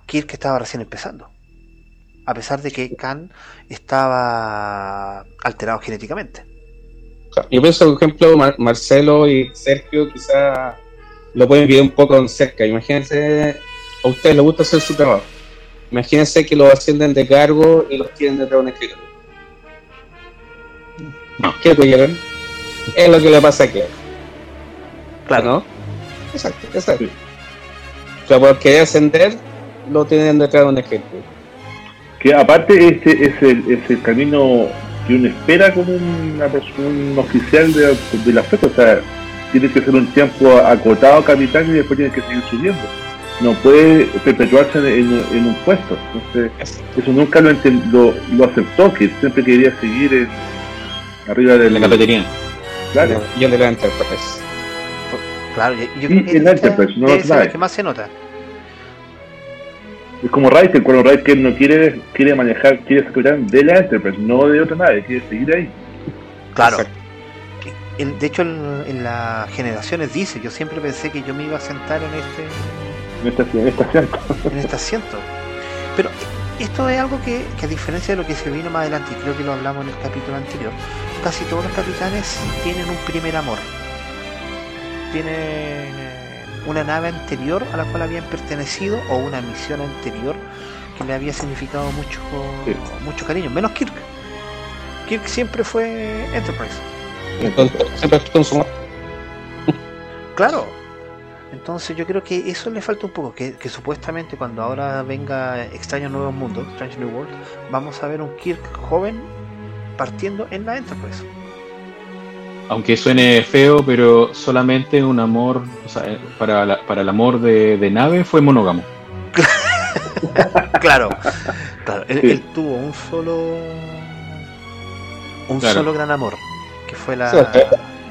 Kirk que estaba recién empezando a pesar de que Khan estaba alterado genéticamente Yo pienso, por ejemplo, Mar- Marcelo y Sergio quizá lo pueden vivir un poco en cerca. Imagínense, a ustedes les gusta hacer su trabajo. Imagínense que los ascienden de cargo y los tienen detrás de un escritorio. No. ¿Qué tuvieron? Es lo que le pasa aquí. claro ¿no? Exacto, exacto. O sea, por querer ascender, lo tienen detrás de un escritorio. Que aparte este es el, es el camino que uno espera como una un oficial de, de la flota, o sea, tiene que ser un tiempo acotado capitán y después tiene que seguir subiendo. No puede perpetuarse en, en- en un puesto. Entonces, eso nunca lo, lo, lo aceptó, que siempre quería seguir en- arriba de En la cafetería. Claro. Yo le la Enterprise. claro yo, creo que el Enterprise, no Knights. que más se nota Es como Riker, cuando Riker no quiere, quiere manejar, quiere ser capitán de la Enterprise, no de otra nave, quiere seguir ahí. claro. El- de hecho, el- en las generaciones dice, yo siempre pensé que yo me iba a sentar en este, En esta, en esta asiento. en este asiento. Pero esto es algo que, que a diferencia de lo que se vino más adelante, y creo que lo hablamos en el capítulo anterior, casi todos los capitanes tienen un primer amor. Tienen eh, una nave anterior a la cual habían pertenecido o una misión anterior que le había significado mucho, mucho cariño, menos Kirk. Kirk siempre fue Enterprise. Entonces, siempre Claro. Entonces yo creo que eso le falta un poco, que, que supuestamente cuando ahora venga Extraño Nuevo Mundo, Strange New World, vamos a ver un Kirk joven partiendo en la Enterprise. Aunque suene feo, pero solamente un amor, o sea, eh, para, la- para el amor de, de nave fue monógamo. Claro, claro. Él, Sí. él tuvo un solo un Claro. solo gran amor, que fue la.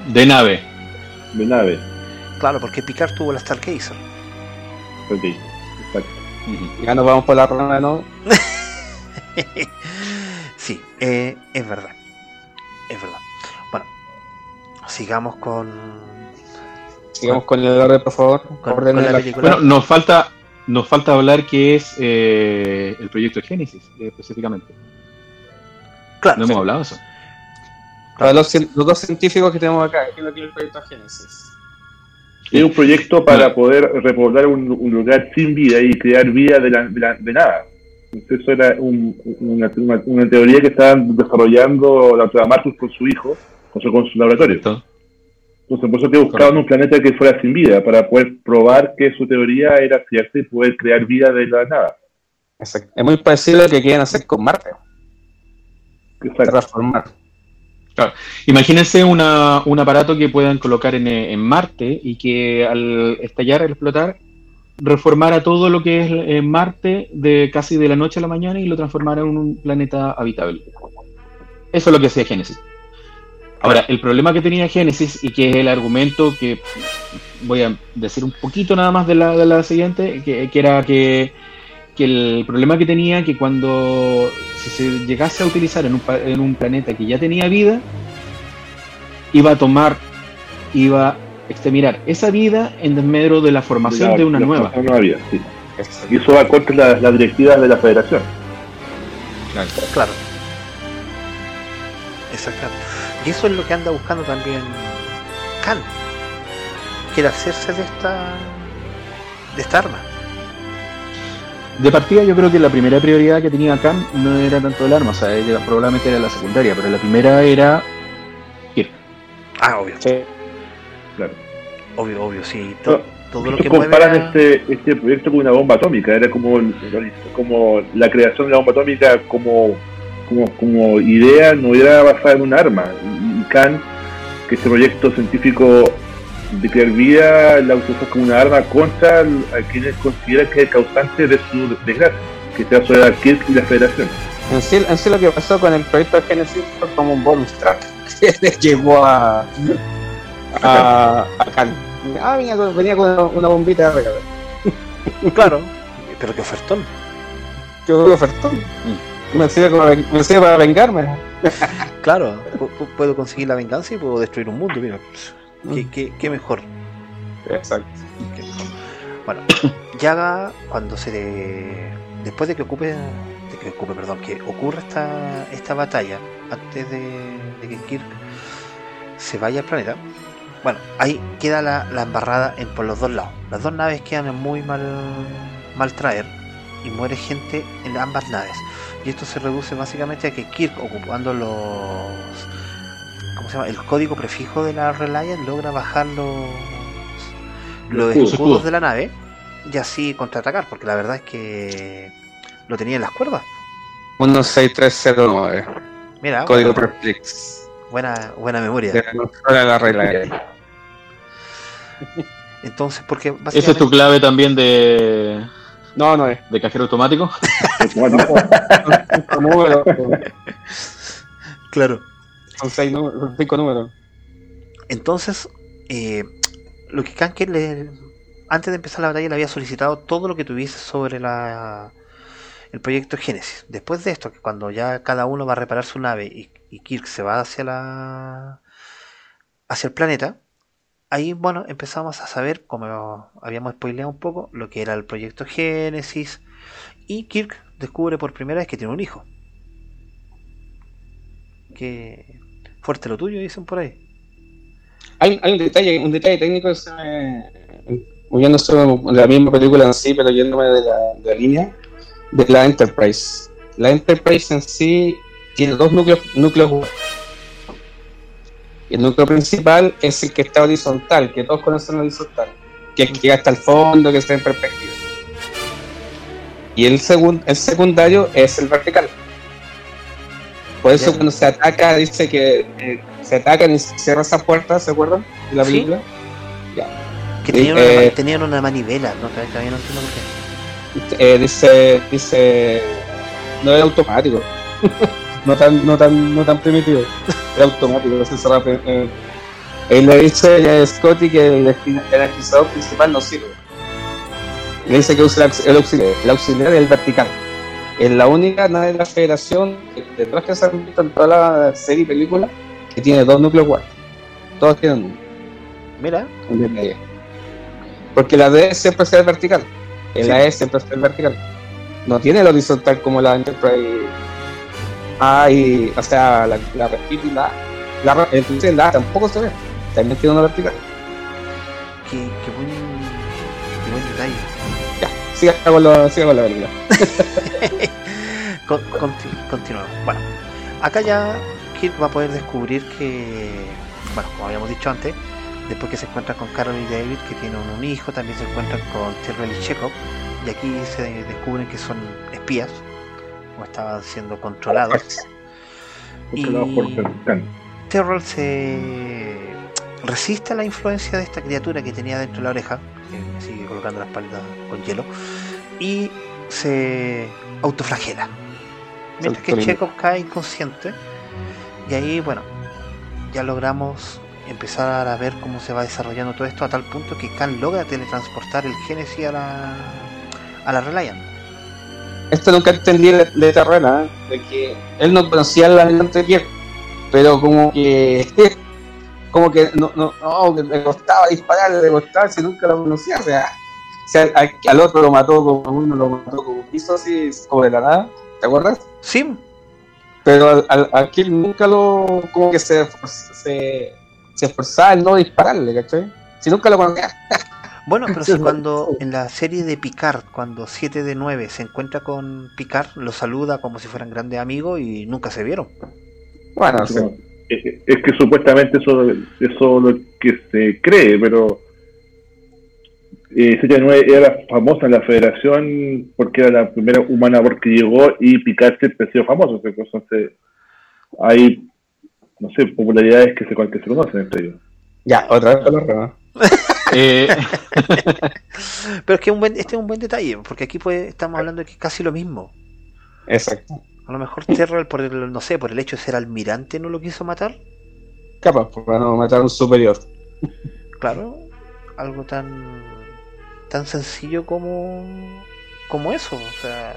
De nave. De nave. claro, porque Picard tuvo la Stargazer. Ok. Exacto. Ya nos vamos por la rama, ¿no? sí, eh, es verdad. Es verdad. Sigamos con, Sigamos con el orden, por favor. con, la la- película. Bueno, nos falta, nos falta hablar qué es eh, el proyecto Génesis, eh, específicamente. claro, No hemos hablado de eso. Para los, dos científicos que tenemos acá, ¿qué es lo que es el proyecto Génesis? Es un proyecto para poder repoblar un, un lugar sin vida y crear vida de, la, de, la- de nada. Entonces, Eso era un- una, una- una teoría que estaban desarrollando la doctora Marcus con su hijo, con su, con su laboratorio. Entonces, por eso que buscaban un planeta que fuera sin vida, para poder probar que su teoría era cierta y poder crear vida de la nada. Exacto. Es muy parecido a lo que quieren hacer con Marte, Exacto. transformar. Imagínense una, un aparato que puedan colocar en, en Marte y que al estallar, al explotar, reformara todo lo que es eh, Marte de casi de la noche a la mañana y lo transformara en un planeta habitable. Eso es lo que hacía Génesis. Ahora, el problema que tenía Génesis y que es el argumento que voy a decir un poquito nada más de la, de la siguiente, que, que era que, que el problema que tenía que cuando si se llegase a utilizar en un, pa- en un planeta que ya tenía vida, iba a tomar, iba a exterminar esa vida en desmedro de la formación La- de una la- nueva. Una nueva vida, sí. Y eso va contra las, las directivas de la federación. Claro. Exactamente. Y eso es lo que anda buscando también Khan. Quiere hacerse de esta de esta arma. De partida yo creo que la primera prioridad que tenía Khan no era tanto el arma, o sea, ella probablemente era la secundaria, pero la primera era Ah, obvio, Sí. Claro. obvio, obvio, sí. No, To- todo lo que mueve comparan a- este, este proyecto con una bomba atómica, era como, el- como la creación de la bomba atómica como, como, como idea no era basada en un arma. Y, y Khan, que este proyecto científico de crear vida la utilizó como una arma contra a quienes consideran que es el causante de su desgracia, que sea sobre Kirk y la Federación. En sí, en sí lo que pasó con el proyecto Genesis fue como un bonus track que le llegó a a, a Khan. Ah, venía con, venía con una, una bombita de regalo. Claro, pero que ofertón. Yo creo que ofertón. Me sirve, me para vengarme. Claro, pu- pu- puedo conseguir la venganza y puedo destruir un mundo, mira. Mm. ¿Qué, qué, qué mejor? Exacto. qué mejor. Bueno, Yaga cuando se de- después de que ocupe de que ocupe, perdón, que ocurra esta, esta batalla antes de, de que Kirk se vaya al planeta, bueno, ahí queda la, la embarrada en, por los dos lados. Las dos naves quedan en muy mal, mal traer y muere gente en ambas naves. Y esto se reduce básicamente a que Kirk, ocupando los. ¿Cómo se llama? El código prefijo de la Reliant, logra bajar los. los escudos. escudos de la nave y así contraatacar, porque la verdad es que lo tenía en las cuerdas. 16309. Mira, Código buena, Preflix. buena, buena memoria. De la la regla. Entonces, porque Esa es básicamente. tu clave también de, No, no es. de cajero automático. Son números. Claro. Son seis números, son cinco números. Entonces, eh, lo que Kanker le, antes de empezar la batalla le había solicitado todo lo que tuviese sobre la, el proyecto Génesis. Después de esto, que cuando ya cada uno va a reparar su nave y, y Kirk se va hacia la hacia el planeta, ahí, bueno, empezamos a saber, como habíamos spoileado un poco, lo que era el proyecto Génesis. Y Kirk descubre por primera vez que tiene un hijo. Que fuerte lo tuyo, dicen por ahí. Hay, hay un detalle, un detalle técnico que se me, la misma película en sí, pero yéndome de la, de la línea de la Enterprise. La Enterprise en sí tiene dos núcleos, núcleos. El núcleo principal es el que está horizontal, que todos conocen horizontal, que es que llega hasta el fondo, que está en perspectiva. Y el, segun, el secundario es el vertical. Por eso Bien. cuando se ataca, dice que eh, se atacan y se cierra esa puerta, ¿se acuerdan? De la Sí. película. Que Sí, tenían, eh, una, tenían una manivela, ¿no? Todavía no entiendo por qué. Eh, dice, dice, no es automático. no tan, no tan, no tan primitivo. Es automático, se cerra. eh, él le dice a Scotty que el, el energizador principal no sirve. Le dice que usa el, aux- el auxiliar, el auxiliar es el vertical. Es la única nave de la federación que- de todas que se han visto en toda la serie y película que tiene dos núcleos guardia. Todos tienen uno. Mira. Porque la D siempre es vertical. El Sí. E siempre es vertical. No tiene el horizontal como la Enterprise A y, o sea, la, la la. La, la tampoco se ve. También tiene una vertical. qué, qué buen, qué buen detalle. Ya, siga con, lo, siga con la película. Con- conti- continuamos. Bueno, acá ya Kirk va a poder descubrir que, bueno, como habíamos dicho antes, después que se encuentra con Carol y David, que tienen un hijo, también se encuentran con Tyrell y Chekhov, y aquí se descubren que son espías, o estaban siendo controlados. Controlados por Y- Khan. Terrell se resiste a la influencia de esta criatura que tenía dentro de la oreja, que me sigue colocando la espalda con hielo, y se autoflagela. Mientras que. Chekhov cae inconsciente, y ahí, bueno, ya logramos empezar a ver cómo se va desarrollando todo esto a tal punto que Khan logra teletransportar el Genesis a la, a la Reliant. Esto nunca entendí de, de Terrena, ¿eh? de que él no conocía almirante Pierre, pero como que como que no, no, no, que le costaba disparar, le costaba si nunca lo conocía, o sea, o sea, al, al otro lo mató como uno lo mató como quiso así, como de la nada, ¿te acuerdas? Sí, Pero al, al, a Kill nunca lo, como que se, se, se esforzaba en no dispararle, ¿cachai? Si nunca lo conocía. Bueno, pero si cuando en la serie de Picard, cuando 7 de 9 se encuentra con Picard, lo saluda como si fueran grandes amigos y nunca se vieron. Bueno, sí. Es, es que supuestamente eso eso lo que se cree, pero eh, CT9 era famosa en la federación porque era la primera humana porque llegó y Picard siempre ha sido famoso. Entonces hay, no sé, popularidades que se, que se conocen entre ellos. Ya, otra vez remas. Eh, Pero es que un buen, este es un buen detalle, porque aquí pues, estamos hablando de que es casi lo mismo. Exacto. A lo mejor Terrell, por el, no sé, por el hecho de ser almirante, no lo quiso matar. Capaz, pues, para no matar a un superior. Claro, algo tan tan sencillo como como eso, o sea,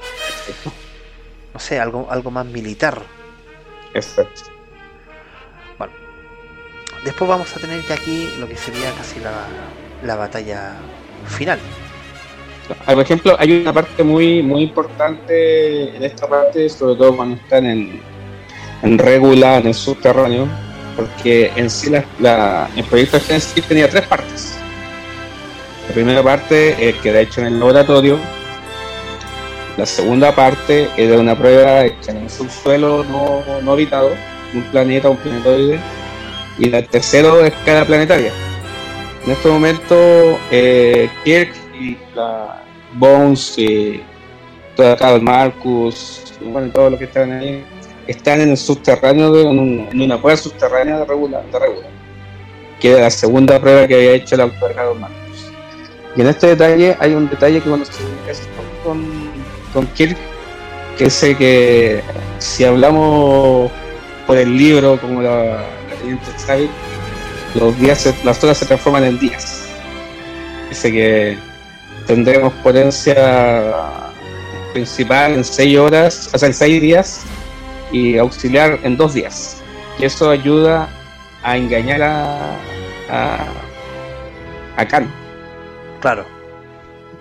no sé, algo algo más militar. Exacto. Después vamos a tener ya aquí lo que sería casi la, la batalla final. Ah, Por ejemplo, hay una parte muy muy importante en esta parte, sobre todo cuando están en, en Regula, en el subterráneo, porque en sí la, la- el proyecto tenía tres partes. La primera parte, eh, que era hecho en el laboratorio. La segunda parte era una prueba hecha en un subsuelo no, no habitado, un planeta, un planetoide. Y la tercera escala planetaria. En este momento, eh, Kirk y Bones y toda Carl Marcus, bueno, todos los que están ahí, están en el subterráneo, de, en, un- en una prueba subterránea de regular, de regular, que era la segunda prueba que había hecho el autor Marcus. Y en este detalle hay un detalle que cuando se con, con Kirk, que el que si hablamos por el libro como la, la teniente los días se- las horas se transforman en días. Dice que tendremos potencia principal en 6 horas, o sea, en 6 días y auxiliar en 2 días. Y eso ayuda a engañar a, a, a Khan. Claro.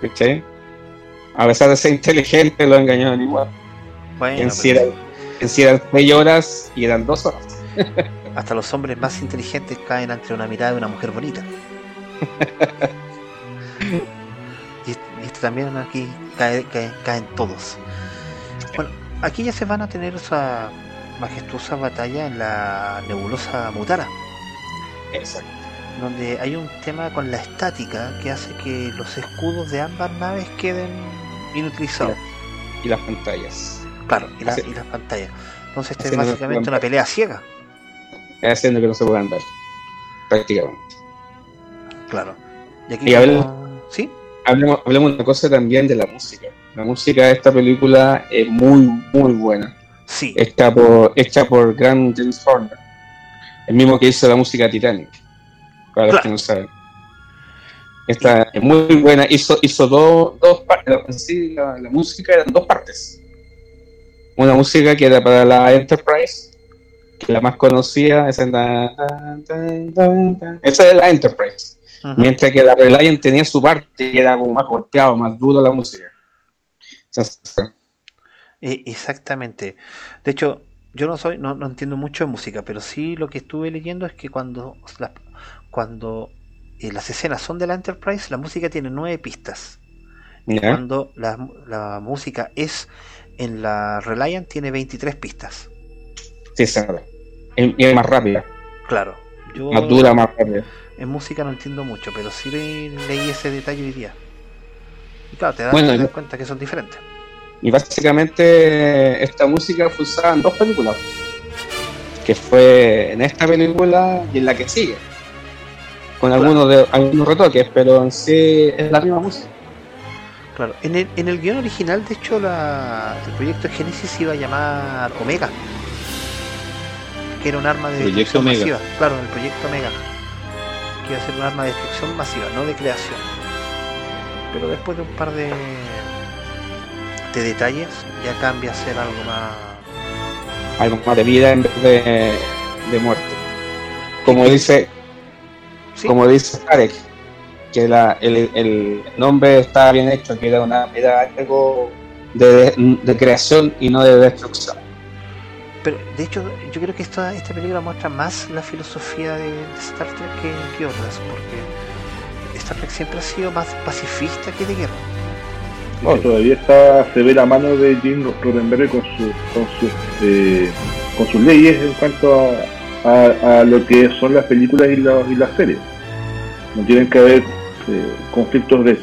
¿Cachai? A pesar de ser inteligente, lo engañaron igual. Bueno, en, sí eran, en sí eran seis horas y eran dos horas. hasta los hombres más inteligentes caen ante una mirada de una mujer bonita. y, y esto también aquí cae- cae- caen todos. Bueno, aquí ya se van a tener esa majestuosa batalla en la nebulosa Mutara, Exacto. donde hay un tema con la estática que hace que los escudos de ambas naves queden inutilizados. Y las pantallas. Claro, y, la- y las pantallas. Entonces, esta es básicamente una pelea ciega. Haciendo que no se puedan ver. Prácticamente. Claro. Y aquí, Y como- ¿Sí? Hablemos, hablemos una cosa también de la música. La música de esta película es muy, muy buena. Sí. Hecha por, hecha por Grant James Horner. El mismo que hizo la música Titanic. Para los que no saben. Esta es muy buena. Hizo, hizo dos, dos partes. Sí, la, la música eran dos partes. Una música que era para la Enterprise, la más conocida, esa es la, esa es la Enterprise. Mientras que la Reliant tenía su parte que era como más golpeado, más duro la música. Eh, exactamente. De hecho, yo no soy, no, no entiendo mucho de música, pero sí lo que estuve leyendo es que cuando las, cuando eh, las escenas son de la Enterprise, la música tiene nueve pistas. ¿ya? Cuando la, la música es en la Reliant tiene 23 pistas. Sí, nota. Y es más rápida, Claro. Yo más dura, más rápida. en música no entiendo mucho, pero sí le- leí ese detalle hoy día. Y claro, te das, Bueno, te das cuenta que son diferentes. Y básicamente esta música fue usada en dos películas. Que fue en esta película y en la que sigue. Con algunos, de, algunos retoques, pero en sí es la misma música. Claro, en el, en el guion original, de hecho, la, el proyecto Genesis se iba a llamar Omega, que era un arma de Proyecto destrucción Omega. masiva. Claro, el proyecto Omega, que iba a ser un arma de destrucción masiva, no de creación. Pero después de un par de, de detalles, ya cambia a ser algo más. Algo más de vida en vez de, de muerte. Como dice, Sí, como dice Tarek, que la, el, el nombre estaba bien hecho, que era, una, era algo de, de creación y no de destrucción. Pero de hecho, yo creo que esta, esta película muestra más la filosofía de, de Star Trek que, que otras, porque Star Trek siempre ha sido más pacifista que de guerra. Que todavía está, se ve la mano de Jim Roddenberry con, su, con, sus, eh, con sus leyes en cuanto a, a- lo que son las películas y, las series. No tienen que haber eh, conflictos de,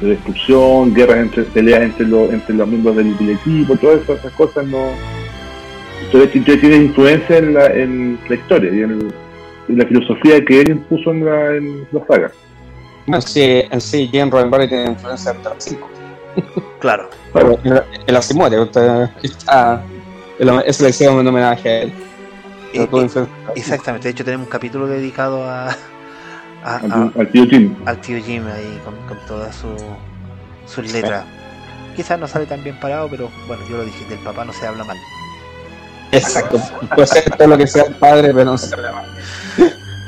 de destrucción, guerras entre peleas entre los, entre los miembros del, del equipo, todas esas, esas cosas no. Entonces, entonces tiene influencia en la, en la historia y en, en la filosofía que él impuso en la, en la saga. En sí, en sí Jim Roddenberry tiene influencia las cinco. Claro. Pero en la- en la Simone, usted está. Le hicieron un homenaje a él. Eh, eh, exactamente, de hecho tenemos un capítulo dedicado a, a- Al, a- al tío Tim. al tío Jim ahí con, con todas su- sus letras. Quizás no sale tan bien parado, pero bueno, yo lo dije, del papá no se habla mal. Exacto. Puede ser todo lo que sea el padre, pero no se.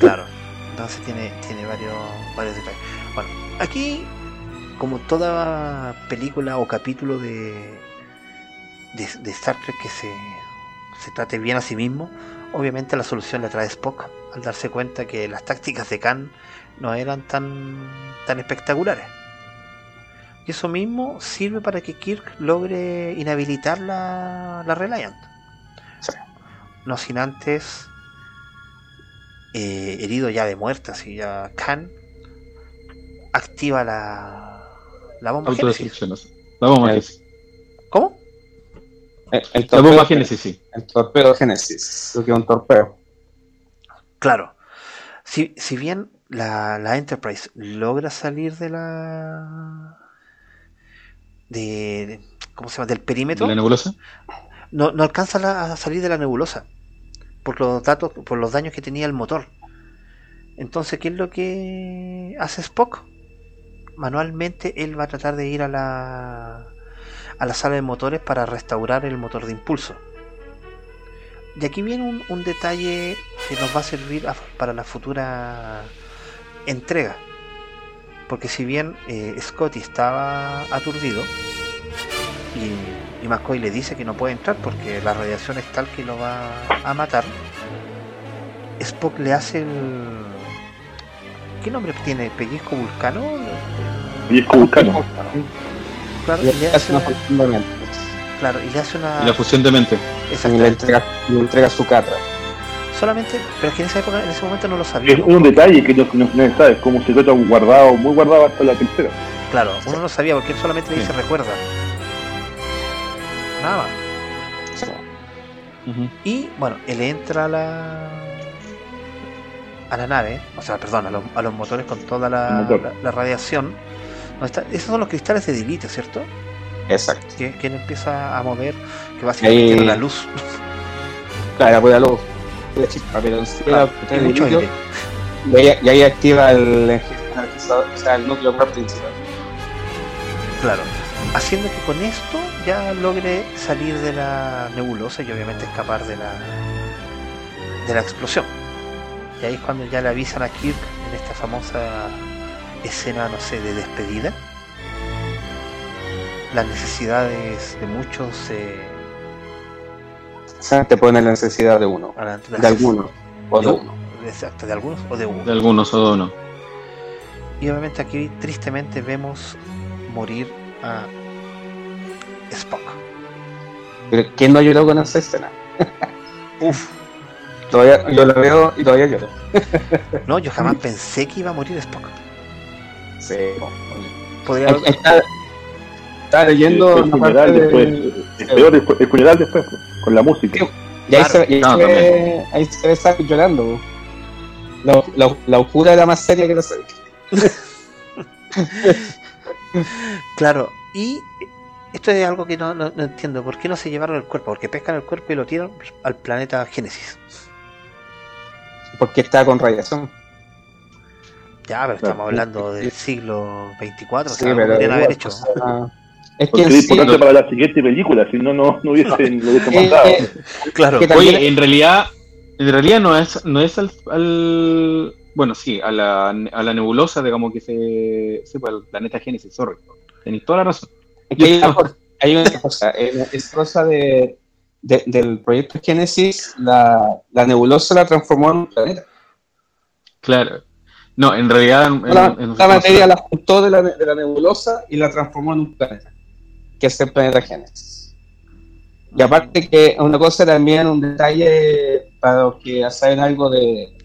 Claro. Entonces tiene, tiene varios, varios detalles. Bueno, aquí, como toda película o capítulo de, de, de Star Trek que se, se trate bien a sí mismo, obviamente la solución la trae Spock al darse cuenta que las tácticas de Khan no eran tan, tan espectaculares. Y eso mismo sirve para que Kirk logre inhabilitar la, la Reliant. No sin antes, eh, herido ya de muerte, así ya Khan activa la, la bomba Génesis. La bomba Génesis. ¿Cómo? El, el La torpedo, bomba Génesis, sí. el torpedo Génesis. Lo que es un torpedo. Claro. Si, si bien la, la Enterprise logra salir de la. de. de- ¿Cómo se llama? Del perímetro, ¿De la nebulosa? No, no alcanza la- a salir de la nebulosa. Por los datos, por los daños que tenía el motor. Entonces, ¿qué es lo que hace Spock? Manualmente él va a tratar de ir a la a la sala de motores para restaurar el motor de impulso. Y aquí viene un, un detalle que nos va a servir a- para la futura entrega. Porque si bien eh, Scotty estaba aturdido y, y McCoy le dice que no puede entrar porque la radiación es tal que lo va a matar, Spock le hace el... ¿Qué nombre tiene? ¿Pellizco vulcano? Y es vulcano. Claro, y le hace una una, fusión de mente. claro, y le hace una... Y la fusión de mente. Y le entrega, le entrega su catra. Solamente, pero es que en esa época, en ese momento no lo Es sabíamos. un detalle que no, no, no se sabe, es como un secreto guardado, muy guardado hasta la tercera. Claro, uno no sabía porque él solamente le Sí. dice recuerda. Nada más. Y bueno, él entra a la a la nave, o sea, perdón, a los, a los motores con toda la, El motor. la, la radiación. No está- esos son los cristales de dilitio, ¿cierto? Exacto. Que, que él empieza a mover, que básicamente era la luz. Claro, pues la luz. La chispa, pero sí, Claro, la- y mucho el- aire. y ahí, y ahí activa el o sea, el núcleo principal. Claro. Haciendo que con esto ya logre salir de la nebulosa y obviamente escapar de la de la explosión. Y ahí es cuando ya le avisan a Kirk en esta famosa escena, no sé, de despedida. Las necesidades de muchos eh, O sea, te pone la necesidad de uno, de alguno, o de De uno. Exacto, de algunos o de uno. De algunos o de uno. Y obviamente aquí tristemente vemos morir a Spock. Pero ¿quién no lloró con esa escena? Uf, Todavía, yo la veo y todavía lloro. no, yo jamás pensé que iba a morir Spock. Sí. Podría Ahí- haber- ahí Está, está leyendo el funeral parte después, peor el funeral después, con la música. Sí. Y ahí, se, y ahí No, se ahí se ve Zack llorando. La, la, la oscura era más seria que la serie. Claro, y esto es algo que no, no- no entiendo. ¿Por qué no se llevaron el cuerpo? Porque pescan el cuerpo y lo tiran al planeta Génesis. Porque está con radiación. Ya, pero estamos hablando del siglo 24, o Sí, sea, algo pero podrían haber hecho. o sea, es que es importante para la siguiente película, si no, no, no hubiesen, lo hubiesen eh, matado. eh, Claro, Oye, en realidad, en realidad no es, no es al, al- bueno, sí, a la, a la nebulosa, digamos que se, sí, pues, al planeta Génesis, sorry. Tenéis toda la razón. hay, una cosa- hay una cosa, es cosa de, de- del proyecto Génesis, la, la nebulosa la transformó en un planeta. Claro. No, en realidad, en- La, en- la materia la juntó de la, de la nebulosa y la transformó en un planeta, que es el planeta Génesis. Y aparte que una cosa también, un detalle para los que saben algo de,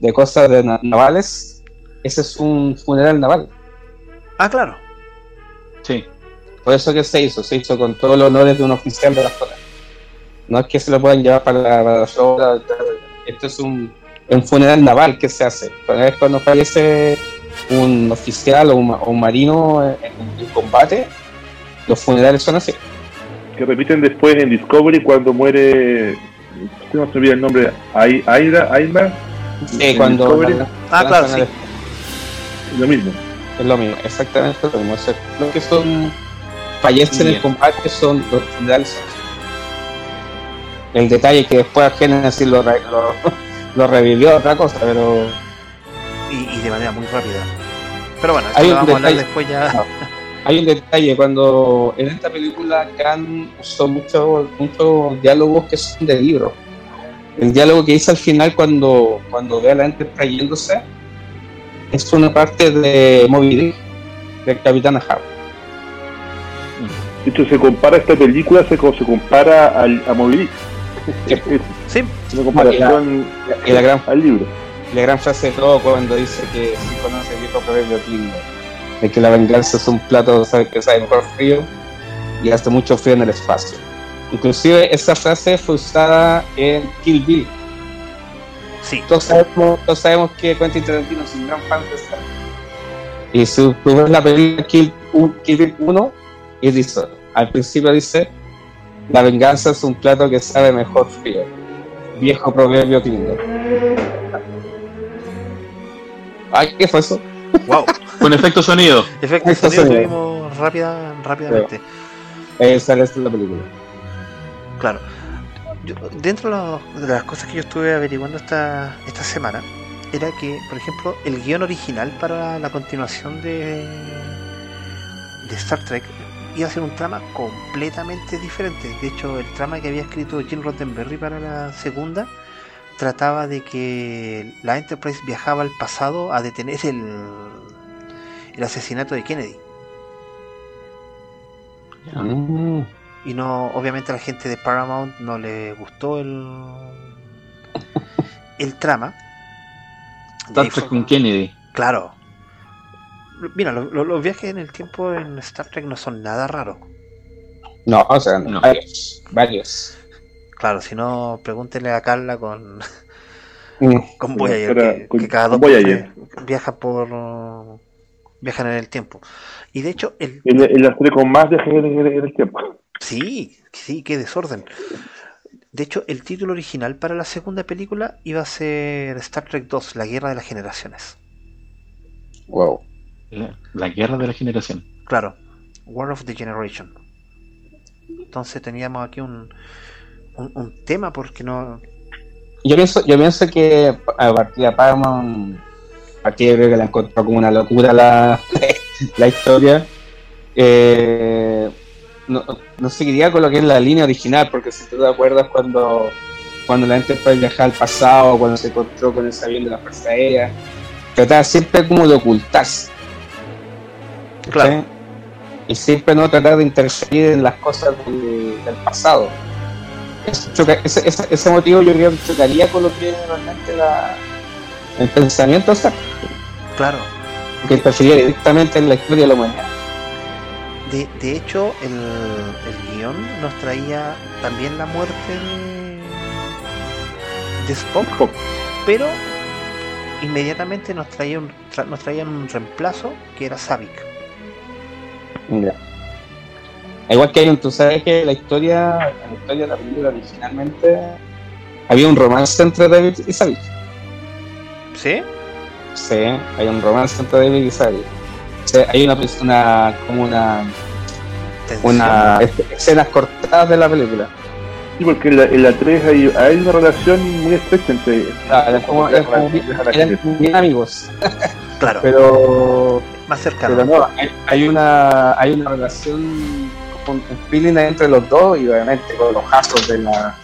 de cosas de na- navales, ese es un funeral naval. Ah, claro. sí. Por eso que se hizo, se hizo con todos los honores de un oficial de la flota. No es que se lo puedan llevar para la, para la flota, esto es un, un funeral naval que se hace. Cuando, es cuando fallece un oficial o un, o un marino en, en combate, los funerales son así. Que repiten después en Discovery cuando muere, no se me olvida el nombre, Ai- Aira, Aira, Sí, cuando Ah, la claro, sí. al- lo mismo. Es lo mismo, exactamente lo mismo. O sea, los que son fallecen en el combate son los así. El detalle que después Genesis lo, re- lo, lo revivió otra cosa, pero Y, y de manera muy rápida. Pero bueno, eso Hay lo un vamos a hablar después ya. No. hay un detalle cuando en esta película Khan usó muchos muchos diálogos que son de libro. El diálogo que dice al final cuando, cuando ve a la gente trayéndose es una parte de Moby Dick, del Capitán Ahab. De hecho, se compara esta película, se, se compara al, a Moby Dick. Sí. Sí, una comparación Y la gran, al libro. la gran frase de todo cuando dice que si conoce el viejo proverbio de que la venganza es un plato que sabe mejor frío y hace mucho frío en el espacio. Inclusive esa frase fue usada en Kill Bill. sí. Todos sabemos, todos sabemos que Quentin Tarantino es un gran fan de esta. Y si tú ves la película Kill, un- Kill Bill 1, y dice, al principio dice, la venganza es un plato que sabe mejor frío. Viejo proverbio gringo. Ay, ¿qué fue eso? Wow. Con efecto sonido. Efecto sonido sonido. tuvimos rápida, rápidamente. Esa es la película. Claro. Dentro de las cosas que yo estuve averiguando esta, esta semana, era que, por ejemplo, el guion original para la continuación de, de Star Trek iba a ser un trama completamente diferente. De hecho, el trama que había escrito Jim Roddenberry para la segunda trataba de que la Enterprise viajaba al pasado a detener el, el asesinato de Kennedy. Mm. Y no, obviamente a la gente de Paramount no le gustó el, el trama. Star Trek con Kennedy. Claro. Mira, lo- lo- los viajes en el tiempo en Star Trek no son nada raros. No, o sea, No. varios. Varios. Claro, si no, pregúntele a Carla con, Mm. con Voyager, Era- que, con- que cada dos Voyager. viaja por viajan en el tiempo. Y de hecho, el la serie con más viajes en, en- en el tiempo. Sí, sí, qué desorden. De hecho, el título original para la segunda película iba a ser Star Trek 2, La Guerra de las Generaciones. Wow. La, la guerra de la generación. Claro, War of the Generation. Entonces teníamos aquí un, un, un tema porque no... Yo pienso, yo pienso que a partir de Paramount, aquí yo creo que la encontró como una locura la, la historia. Eh, no, no seguiría con lo que es la línea original, porque si tú te acuerdas cuando, cuando la Enterprise viajaba al pasado, cuando se encontró con ese avión de la Fuerza Aérea, trataba siempre como de ocultarse. Claro. ¿sí? Y siempre no tratar de interferir en las cosas del, del pasado. Choca- ese, ese- ese motivo yo creo que chocaría con lo que es realmente la, el pensamiento, o sea, Claro. que interferiría directamente en la historia de la humanidad. De, de hecho, el, el guion nos traía también la muerte de, de Spock, Spock. pero inmediatamente nos, traía un, tra- nos traían un reemplazo que era Savik. Ya. Igual que hay un, tú sabes que la historia, la historia de la película originalmente había un romance entre David y Savage. ¿Sí? Sí, hay un romance entre David y Savage. Sea, hay una, una como una, Tensión. una es- escenas cortadas de la película. Sí, porque en la, en la 3 hay, hay una relación muy estrecha entre. Ah, eran como, eran como bien, eran como bien amigos, Claro, pero, más cercano. pero no, hay, hay una hay una relación con un feeling entre los dos y obviamente con los casos de la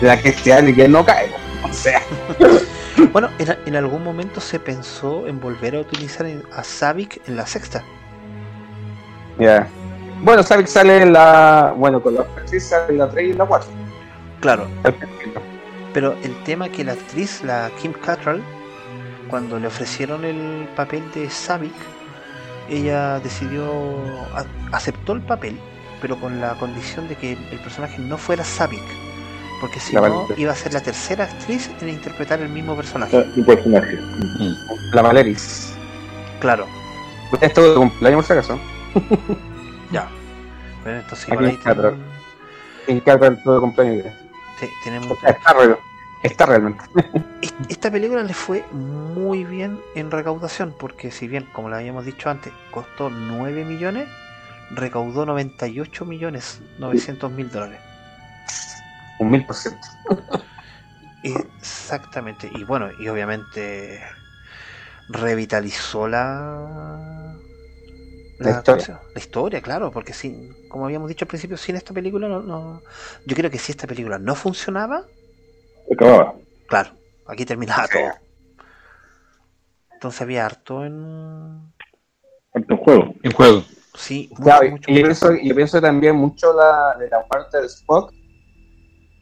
de la que este año que no cae. O sea, Bueno, en, en algún momento se pensó en volver a utilizar a Savik en la sexta. ya. Bueno, que sale en la. Bueno, con la actriz sale en la 3 y en la 4. Claro, pero el tema que la actriz, la Kim Cattrall, cuando le ofrecieron el papel de Savik, ella decidió, a- aceptó el papel, pero con la condición de que el personaje no fuera Savik, porque si La no Valeria. iba a ser la tercera actriz en interpretar el mismo personaje. Un personaje. Mm. La Valeris. Claro, Esto de cumpleaños, por si acaso. ya. Bueno, entonces igual ahí está, tiene- En cada todo de cumpleaños. sí, tenemos Está, real- está realmente. Est- Esta película le fue muy bien en recaudación, porque si bien, como lo habíamos dicho antes, costó 9 millones, recaudó 98 millones 900 mil dólares. Un mil por ciento. Exactamente. Y bueno, y obviamente revitalizó la... La historia. La historia, claro, porque sin, como habíamos dicho al principio, sin esta película no, no... Yo creo que si esta película no funcionaba, Se acababa. claro, aquí terminaba Sí. todo. Entonces había harto en... Harto juego. En juego. Sí, mucho, Claro, mucho, y yo pienso, yo pienso también mucho la, de la parte de Spock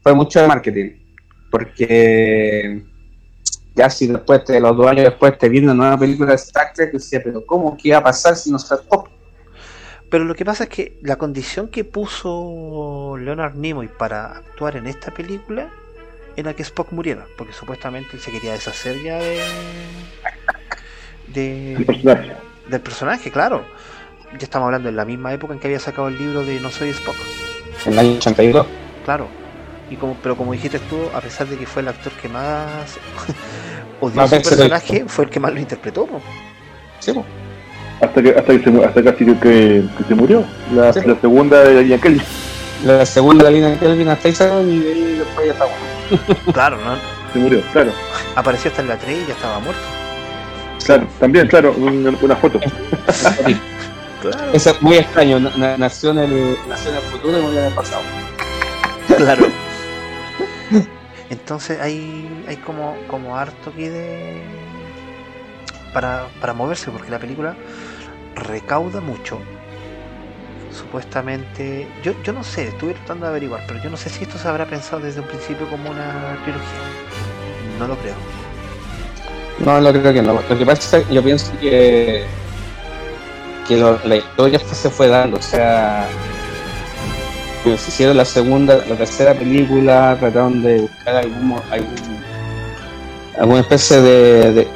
fue mucho de marketing. Porque ya si después, de los dos años después, te viene una nueva película de Star Trek, decía, pero ¿cómo? ¿Qué iba a pasar si no está Spock? Pero lo que pasa es que la condición que puso Leonard Nimoy para actuar en esta película era que Spock muriera, porque supuestamente él se quería deshacer ya de, El de personaje. del personaje, claro. Ya estamos hablando en la misma época en que había sacado el libro de No soy Spock, En el año 82. claro. Y como, pero como dijiste tú, a pesar de que fue el actor que más odió Más su personaje, fue el que más lo interpretó. Sí. Hasta que, hasta que se, hasta casi que, que, que se murió. La, Sí. la segunda de Ian Kelly. La segunda línea de Kelvin hasta ahí salió y de ahí después ya estamos. Claro, no, se murió, claro. Apareció hasta en la 3 y ya estaba muerto. Claro, también, claro, una, una foto. Claro. Eso es muy extraño. na- na- Nació en el, nació en el futuro y murió en el pasado. Claro. Entonces hay, hay como, como harto que de. Para, para moverse, porque la película recauda mucho. Supuestamente. Yo, yo no sé, estuve tratando de averiguar, pero yo no sé si esto se habrá pensado desde un principio como una trilogía. No lo creo. No, lo creo que no. Lo que pasa es que yo pienso que, que la historia se fue dando. O sea, que se hicieron la segunda, la tercera película, trataron de buscar algún, algún alguna especie de, de,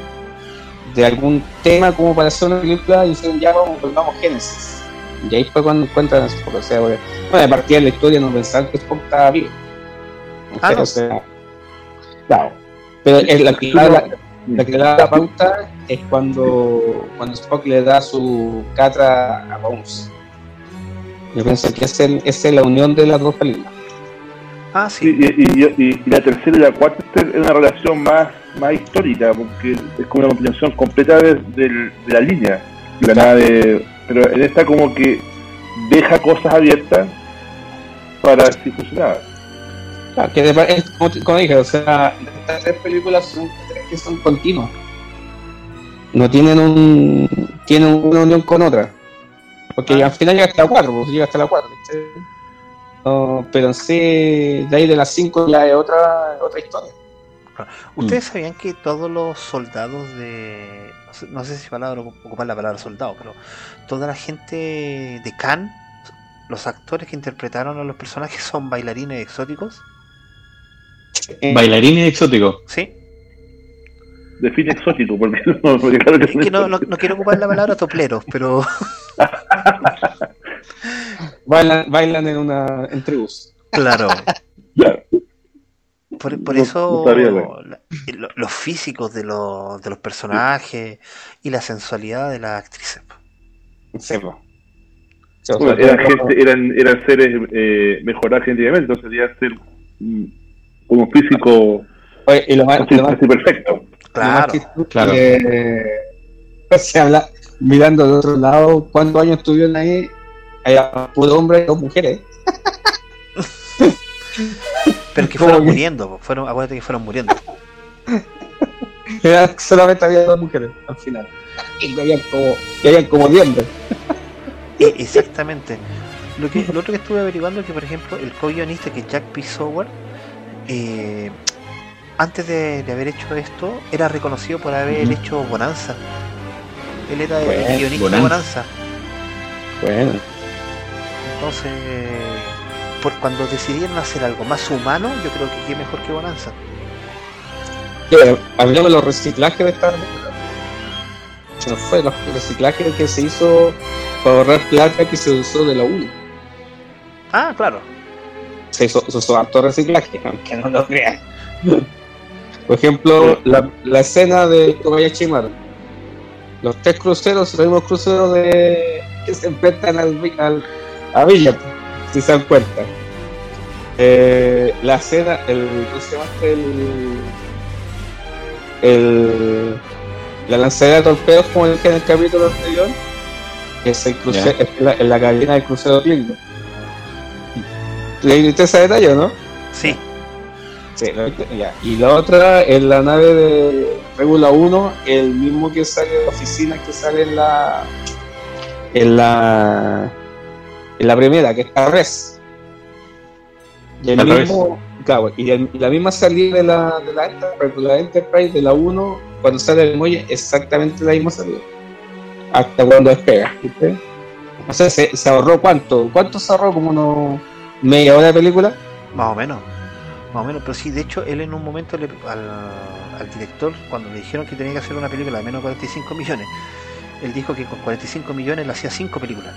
de algún tema como para hacer una película y dijeron ya vamos, volvamos Génesis. Y ahí fue cuando encuentran Spock. O sea, porque, bueno, de partida de la historia no pensaban que Spock estaba vivo. Ah, no. O sea, claro. Pero es la, la, la- la que da la pauta es cuando, cuando Spock le da su catra a Bones. Yo pienso que es, el- esa es la unión de las dos películas. Ah, sí. y, y- y- y la tercera y la cuarta es una relación más, más histórica, porque es como una continuación completa de, la línea. de la nave, pero en esta como que deja cosas abiertas para si funcionaba. Claro, que de- es como, como dije, o sea, estas tres películas son tres que son continuas. No tienen un tienen una unión con otra. Porque Ah. al final llega hasta la 4, pues llega hasta la 4. ¿cachai? No, pero en sí, de ahí de las 5 ya es otra, otra historia. ¿Ustedes sabían que todos los soldados de. no sé- No sé si palabra, ocupar la palabra soldado, pero toda la gente de Cannes, los actores que interpretaron a los personajes son bailarines exóticos? Eh, Bailarines exóticos. ¿Sí? Define exótico, porque, no, porque claro que Es que no, no, no quiero ocupar la palabra topleros, pero. bailan, bailan en una en tribus. Claro. Claro. Por, por No- eso la- lo- los físicos de los, de los personajes y la sensualidad de las actrices. Sí, Bueno, eran, gente, eran, eran seres eh, mejorados genéticamente, entonces debían ser mm, como físico Oye, y lo más, lo más perfecto. Claro. Claro. se habla mirando de otro lado, ¿cuántos años estuvieron ahí? Había puro hombre y dos mujeres. Pero que ¿Cómo fueron muriendo, fueron, acuérdate que fueron muriendo. Era- solamente había dos mujeres al final. Y habían como, y habían como. ¿no? E- exactamente. Lo, que, lo otro que estuve averiguando es que, por ejemplo, el co-guionista que es Jack P. Sower, eh, antes de, de haber hecho esto, era reconocido por haber hecho Bonanza. Él era el guionista de Bonanza. Bueno, Entonces, por cuando decidieron hacer algo más humano, yo creo que qué mejor que Bonanza. hablamos de los reciclajes de esta. Se nos fue los reciclajes que se hizo para ahorrar plata que se usó de la 1. Ah, claro. se hizo, se usó harto reciclaje, aunque no lo crean. Por ejemplo, la, la escena de Kobayashi Maru. Los tres cruceros, los mismos cruceros de, que se enfrentan al, a Villa, si se dan cuenta. Eh, la escena, el, ¿cómo se llama este? El, el, la lanzadera de torpedos, como dije en el capítulo anterior, es el cruce- es la, en la cabina del crucero Klingon. ¿Le viste ese detalle o no? Sí. Ya. Y la otra es la nave de Regula 1, el mismo que sale de la oficina que sale en la. en la. en la primera, que está Res. Y el mismo. Claro, y, el- y la misma salida de la, de la Enterprise, de la Enterprise de la 1, cuando sale el muelle, exactamente la misma salida. Hasta cuando despega, ¿viste? O sea, se, se ahorró cuánto? ¿Cuánto se ahorró? Como unos media hora de película. Más o menos. Más o menos, pero sí, de hecho, él en un momento le- al, al director, cuando le dijeron que tenía que hacer una película de menos de 45 millones, él dijo que con 45 millones le hacía 5 películas.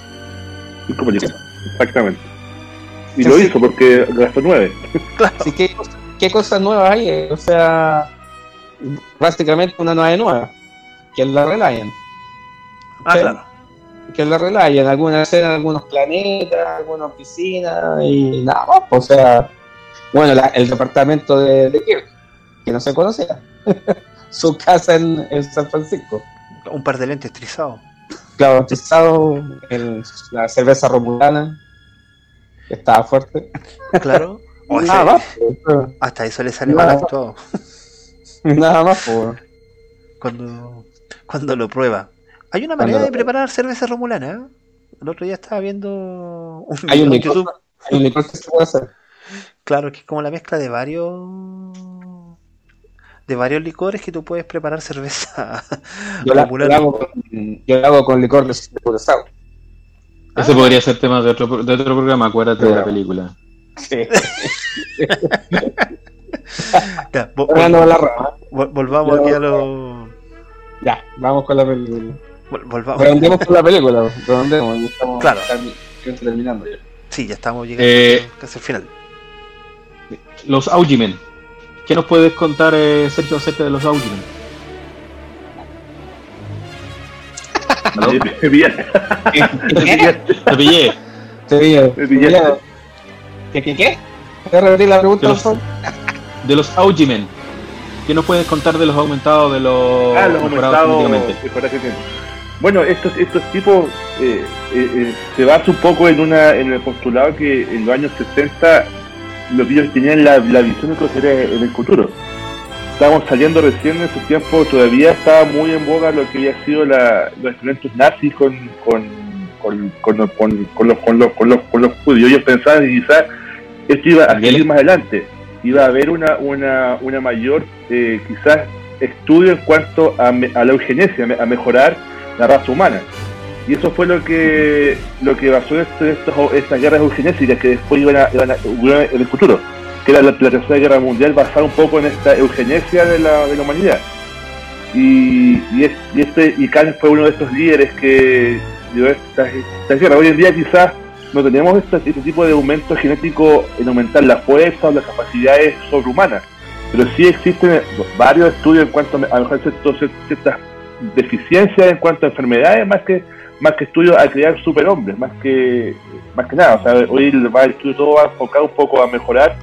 Cinco películas, exactamente. Y Sí, lo sí. hizo porque gastó nueve. Claro. Así que, ¿qué cosas nuevas hay? Eh, O sea, prácticamente una nave nueva, que es la Reliant. Ah, Sí. claro. Que es la Reliant, alguna escena, algunos planetas, algunas piscinas y nada más. pues, O sea, bueno, la- el departamento de, de Kirk. que no se conocía. Su casa en, en San Francisco. Un par de lentes trizados. Claro, bautizado en la cerveza romulana. que Estaba fuerte. Claro. O ese- Nada más. pues, hasta eso le sale Nada. mal actuado. Nada más. pues. Cuando, cuando lo prueba. Hay una manera de preparar cerveza romulana. ¿eh? El otro día estaba viendo un Hay un video en YouTube. hay un licor que se puede hacer. Claro, que es como la mezcla de varios de varios licores que tú puedes preparar cerveza Yo la, yo romulana. la hago, con, yo la hago con licor de descurazado. Ese podría ser tema de otro, de otro programa, acuérdate de la película. Sí. Ya, vol- volvamos Ya. aquí a lo Ya, vamos con la película. vol- volvamos. Redondemos con la película. Redondemos. Estamos Claro. termi- terminando ya. Sí, ya estamos llegando Eh, casi al final. Los Augimen. ¿Qué nos puedes contar, eh, Sergio, acerca de los Augimen? Te pillé. Te Me te pillaste. vi. ¿Qué, qué, qué? ¿Puedes repetir la pregunta, De los-? De Augimen. ¿Qué nos puedes contar de los aumentados de los Ah, los mejorados aumentados. Bueno, estos, estos tipos eh, eh, eh, se basa un poco en una en el postulado que en los años 60 los ellos tenían la, la visión de lo que sería en el futuro. Estábamos saliendo recién en ese tiempo, todavía estaba muy en boga lo que había sido la, los experimentos nazis con, con, con, con, los- con, los, con, los, con, los, con los judíos. Ellos pensaban que quizás esto iba a seguir más adelante. Iba a haber una, una, una mayor, eh, quizás, estudio en cuanto a, me- a la eugenesia, a mejorar la raza humana. Y eso fue lo que lo que basó esto- estos- estas guerras eugenésicas que después iban a, iban a en el futuro, que era la, tercera guerra mundial basada un poco en esta eugenesia de la, de la humanidad. Y, y, es- y este y Kant fue uno de estos líderes que dio estas, estas guerras. Hoy en día quizás no tenemos este, este tipo de aumento genético en aumentar la fuerza o las capacidades sobrehumanas, pero sí existen varios estudios en cuanto a mejorar ciertos- ciertas deficiencias en cuanto a enfermedades más que más que estudios a crear superhombres más que más que nada o sea hoy el, va- el estudio todo va enfocado un poco a mejorar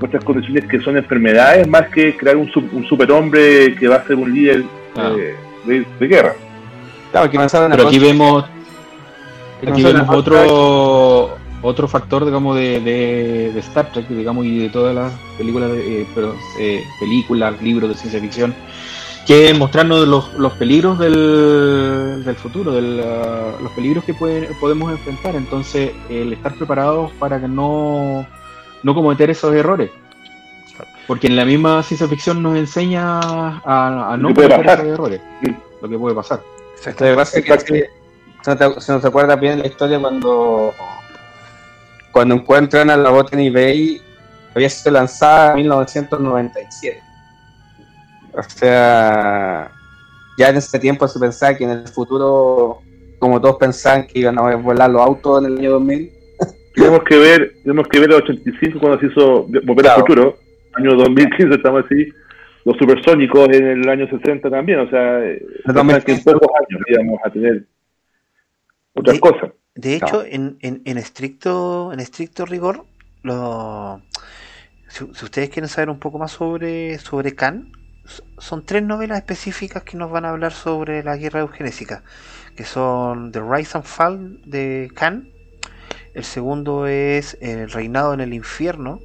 nuestras condiciones que son enfermedades más que crear un, su- un superhombre que va a ser un líder Ah. eh, de, de guerra Claro, que Pero aquí vemos, aquí vemos otro otro factor, digamos, de, de, de Star Trek, digamos, y de todas las películas, de- eh, pero, eh, películas, libros de ciencia ficción, que mostrarnos los, los peligros del, del futuro, del, ah, los peligros que pueden, podemos enfrentar. Entonces, el estar preparados para que no, no cometer esos errores. Porque en la misma ciencia ficción nos enseña a, a no puede cometer pasar. esos errores. Lo que puede pasar. Lo que pasa es que Exacto. si, si no te, si no te acuerdas bien la historia cuando cuando encuentran a la Botany Bay había sido lanzada en 1997 o sea ya en ese tiempo se pensaba que en el futuro como todos pensaban que iban a volar los autos en el año 2000 tenemos que ver tenemos que ver el 85 cuando se hizo Volver al Claro. Futuro año 2015 estamos así los supersónicos en el año 60 también o sea eh, que en 2015. pocos años íbamos a tener otras Sí. cosas De hecho, en, en, en estricto en estricto rigor, lo, si, si ustedes quieren saber un poco más sobre, sobre Khan, son tres novelas específicas que nos van a hablar sobre la guerra eugenésica, que son The Rise and Fall de Khan, el segundo es El reinado en el infierno,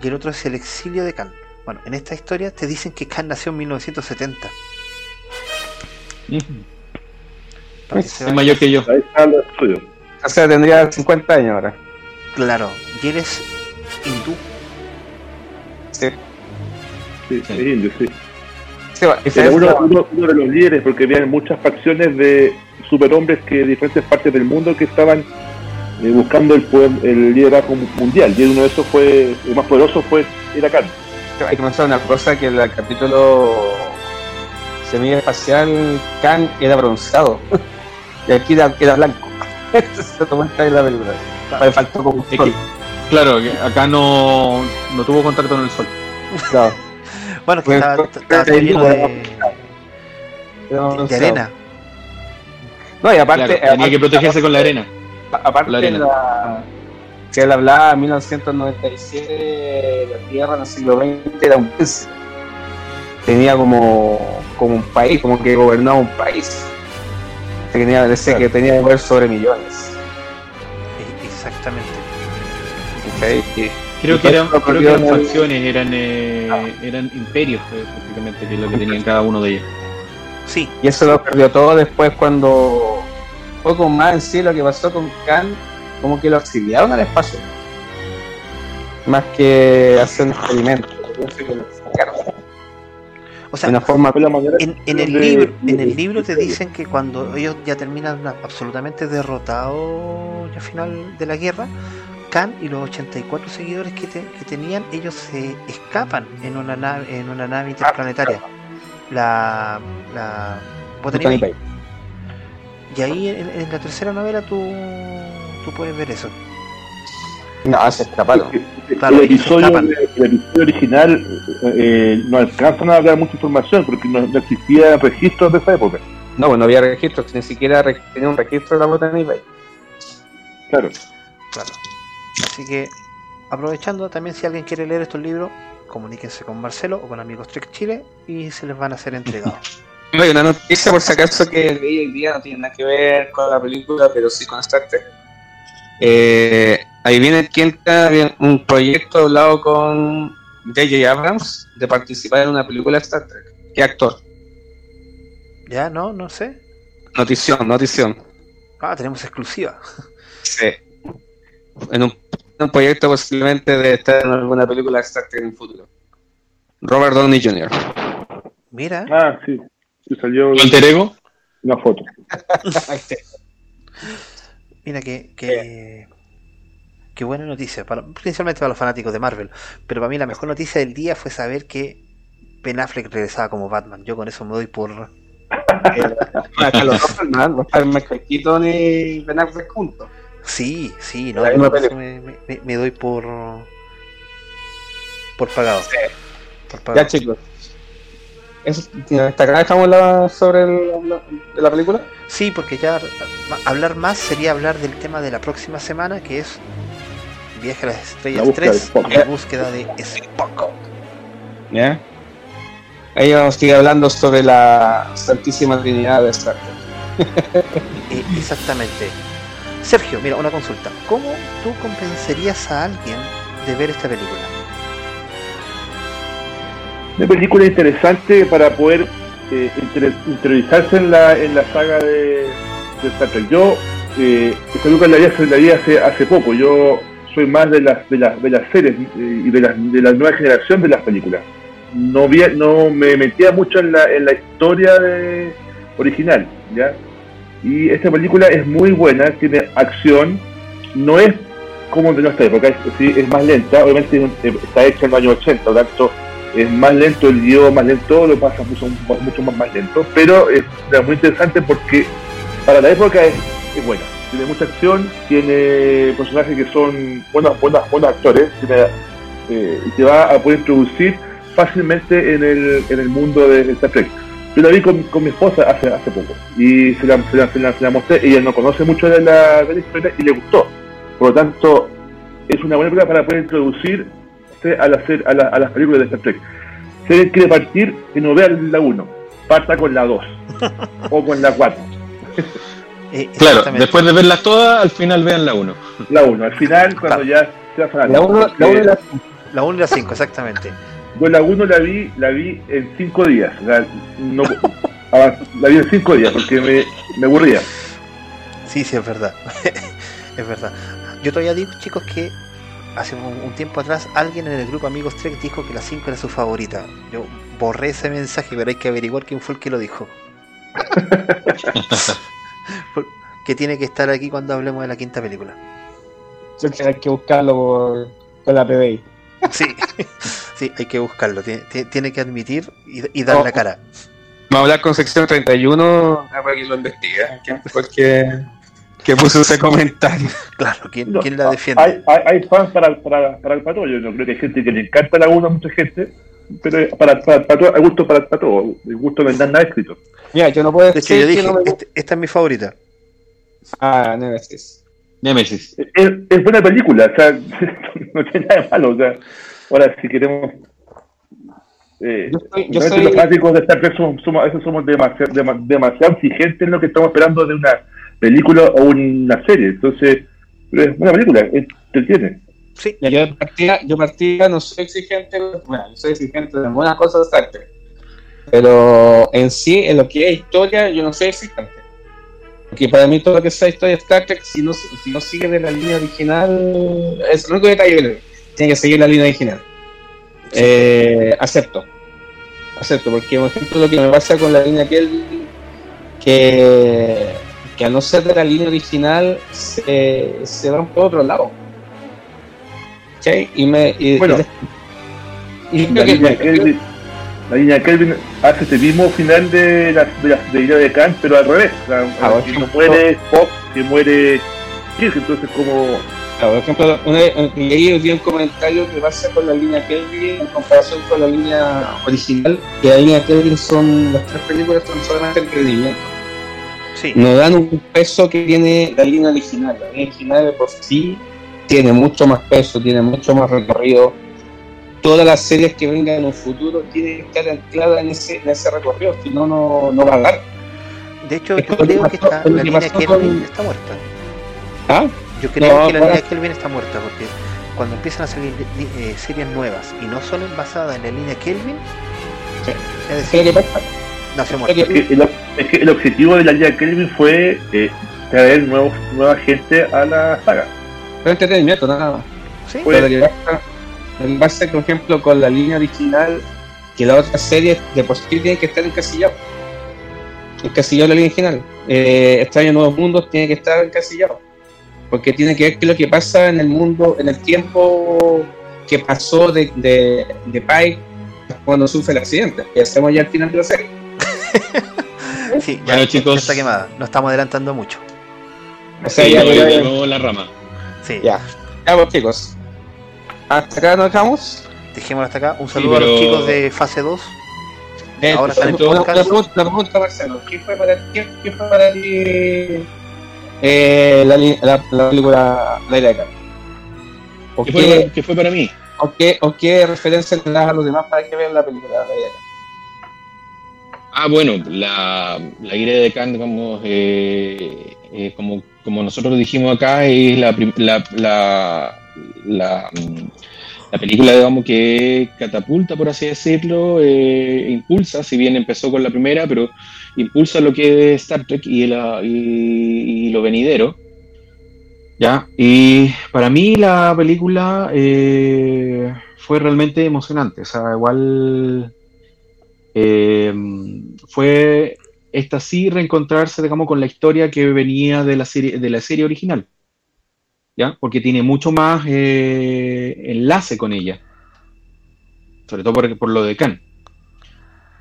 y el otro es El exilio de Khan. Bueno, en esta historia te dicen que Khan nació en 1970. para que se Es mayor que yo. ahí está el estudio o sea tendría 50 años ahora Claro, y eres hindú. Sí. sí, Sí. es indio sí. Sí, bueno, Era uno, uno- uno de los líderes porque habían muchas facciones de superhombres que de diferentes partes del mundo que estaban eh, buscando el, poder, el liderazgo mundial. Y uno de esos fue el más poderoso fue era Khan. Hay que pensar una cosa que en el capítulo Semilla Espacial Khan era bronceado. Y aquí era, era blanco. Eso se tomó en la película. Le faltó como Es que, claro, acá no, no tuvo contacto con el sol. Claro, Bueno, que Pues, estaba, pues, ahí lleno no, de, arena. no y aparte, Claro, tenía aparte- que protegerse con la arena. aparte la arena. la- que él hablaba en 1997 la Tierra en el siglo XX era un tenía como, como un país, como que gobernaba un país. Tenía, parece que tenía poder sobre millones. E- Exactamente. ¿cachai? Y- Creo que eran, creo que eran el- facciones, eran, eh, eran imperios eh, prácticamente, que es lo que tenían cada uno de ellos. Sí, Y eso lo perdió todo después cuando poco más en sí lo que pasó con Khan, como que lo exiliaron al espacio. Más que hacer un experimento. O sea, una forma en, en el de- libro, en el libro te dicen que cuando ellos ya terminan absolutamente derrotados al final de la guerra, Khan y los 84 seguidores que, te- que tenían, ellos se escapan en una nave, en una nave interplanetaria. La, la Botany Tony Bay. Bay. Y ahí en, en la tercera novela tú, tú puedes ver eso. No, se escaparon. Claro, el, episodio, escapan. el episodio original eh, no alcanzan a dar mucha información porque no, no existía registros de esa época. No, pues no había registros, ni siquiera re- tenía un registro de la Botany Bay. Claro. Claro. Así que, aprovechando también si alguien quiere leer estos libros, comuníquense con Marcelo o con Amigos Trek Chile y se les van a ser entregados. No, hay una noticia por si acaso que leí hoy día no tiene nada que ver con la película, pero sí con Star Trek. Eh, ahí viene quien un proyecto hablado con J.J. Abrams de participar en una película de Star Trek. ¿Qué actor? ¿Ya? ¿No? No sé. Notición, notición. Ah, tenemos exclusiva. Sí. En un, un proyecto posiblemente de estar en alguna película de Star Trek en el futuro. Robert Downey Jr. Mira, Ah, sí. Sí, salió ¿Tu alter ego? una foto. mira que, que, qué buena noticia, para- principalmente para los fanáticos de Marvel. Pero para mí la mejor noticia del día fue saber que Ben Affleck regresaba como Batman. Yo con eso me doy por... Los no están Michael Keaton y Ben Affleck juntos. Sí, sí, no, La eso me, me- me doy por... Por pagado. Por pagado. Ya chicos. Eso, ¿Hasta acá dejamos la, sobre el- la, la película? Sí, porque ya hablar más sería hablar del tema de la próxima semana, que es Viaje a las La Estrellas búsqueda 3, de Spock. la búsqueda de Spock. ¿Ya? Ahí vamos a seguir hablando sobre la Santísima Trinidad de Star Trek. Eh, exactamente. Sergio, mira, una consulta. ¿Cómo tú convencerías a alguien de ver esta película? Una película interesante para poder eh, en la, en la saga de, de Star Trek. Yo, eh, esta película la vi, hace, la vi hace, hace poco. Yo soy más de las, de las, de las series eh, y de, las, de la nueva generación de las películas. No, vi, no me metía mucho en la, en la historia de, original, ¿ya? Y esta película es muy buena, tiene acción, no es como de nuestra época, es, sí, es más lenta, obviamente eh, está hecha en los años 80, por lo tanto es más lento el guion, más lento, lo pasa mucho, mucho más, lento, pero es, muy interesante porque para la época es, es buena, tiene mucha acción, tiene personajes que son buenos, buenos, buenos actores, tiene, eh, y te va a poder introducir fácilmente en el, en el mundo de Star Trek. Yo la vi con, con mi esposa hace, hace poco y se la, se, la, se, la, se la mostré. Ella no conoce mucho de la, de la historia y le gustó. Por lo tanto, es una buena película para poder introducir a, la, ser- a, la- a las películas de Star Trek. Si alguien quiere partir, que no vea la 1, parta con la 2 o con la 4. Eh, Claro, después de verlas todas, al final vean la 1. La 1, al final, cuando ya sea fanático. La 1 la uno y la La 1 y la 5, exactamente. Yo la 1 la vi, la vi en 5 días. La, no, ah, la vi en 5 días porque me, me aburría. Sí, sí, es verdad. es verdad. Yo todavía digo, chicos, que hace un, un tiempo atrás alguien en el grupo Amigos Trek dijo que la 5 era su favorita. Yo borré ese mensaje, pero hay que averiguar quién fue el que lo dijo. Que tiene que estar aquí cuando hablemos de la quinta película. Yo hay que buscarlo por, con la PBI. Sí, sí, hay que buscarlo. Tiene, que admitir y, y dar Oh. la cara. Vamos a hablar con sección 31 para que lo investigue. ¿Quién fue el que, que puso ese comentario? Claro, ¿quién, No, quién la defiende? Hay, hay, hay fans para, para, para el pato. Yo no creo que hay gente que le encanta la 1 a mucha gente. Pero para, para, para todo, hay gusto para, para todo. El gusto no está nada escrito. Mira, yo no puedo De hecho, yo que dije, no me gusta. este- esta es mi favorita. Ah, Nemesis. Nemesis. Es, es buena película, o sea, no tiene nada de malo. O sea, ahora, si queremos eh, Yo soy- yo realmente soy- los fanáticos de Star Trek somos, somos, somos demasiado, dema- demasiado exigentes en lo que estamos esperando de una película o una serie. Entonces, pero es una película, es- te entiende. Sí, Yo partía, yo partía, no soy exigente, bueno, yo soy exigente de algunas cosas de Star Trek. Pero en sí, en lo que es historia, yo no soy exigente. Porque para mí todo lo que sea historia de Star Trek, si no, si no sigue de la línea original, es el único detalle que. Tiene que seguir la línea original. Eh, acepto. Acepto, porque por ejemplo lo que me pasa con la línea Kelvin, que, que al no ser de la línea original, se, se van por otro lado. ¿Cachai? Y me. Y, Bueno, y creo que- la línea Kelvin hace este mismo final de la de, la, de de Khan, pero al revés. Sea, Ah, que no muere Spock, que muere Kirk, entonces como... Claro, por ejemplo, una leí hoy día un comentario que pasa con la línea Kelvin en comparación con la línea original, que la línea Kelvin son, las tres películas son solamente entretenimiento. sí. No dan un peso que tiene la línea original. La línea original de por sí tiene mucho más peso, tiene mucho más recorrido. Todas las series que vengan en un futuro tienen que estar ancladas en ese, en ese recorrido, si no, no, no va a dar. De hecho, Es yo creo que pasó- está, la que línea Kelvin con- está muerta. ¿Ah? Yo creo No, que la ahora- línea Kelvin está muerta porque cuando empiezan a salir li- eh, series nuevas y no son basadas en la línea Kelvin, Sí. es ¿Qué es decir, pasa? Es que el, es que el objetivo de la línea Kelvin fue eh, traer nuevos, nueva gente a la saga. Pero entretenimiento, nada más. Sí, Pues- Que que es que, por ejemplo, con la línea original, que la otra serie de por sí tiene que estar encasillado. Encasillado la línea original. Eh, Extraño Nuevos Mundos tiene que estar encasillado. Porque tiene que ver qué es lo que pasa en el mundo, en el tiempo que pasó de, de, de Pike cuando sufre el accidente. Y hacemos ya al final de la serie. sí, ya, Bueno, ya- ya chicos. está quemada. No estamos adelantando mucho. O sea, Sí, ya, ya, la rama. Sí, ya. Ya, pues, chicos. Hasta acá nos dejamos. dejémoslo hasta acá. Un Sí, saludo a los chicos de fase 2. Eh, Ahora una, pregunta, Marcelo. ¿Qué fue para, qué, qué fue para ti eh, la, la, la película La Ira de Khan? ¿O ¿Qué qué, fue, para- qué fue para mí? o, qué, ¿O qué referencia le das a los demás para que vean la película La Ira de Khan? Ah, bueno, la, la ira de Khan, digamos, eh, eh, como, como nosotros dijimos acá, es la, la, la, la, mm, la película, digamos, que catapulta, por así decirlo, eh, impulsa, si bien empezó con la primera, pero impulsa lo que es Star Trek y, lo venidero. Ya, y para mí la película eh, fue realmente emocionante, o sea, igual eh, fue esta sí reencontrarse, digamos, con la historia que venía de la serie, de la serie original, ¿ya? Porque tiene mucho más eh, enlace con ella, sobre todo por, por lo de Khan,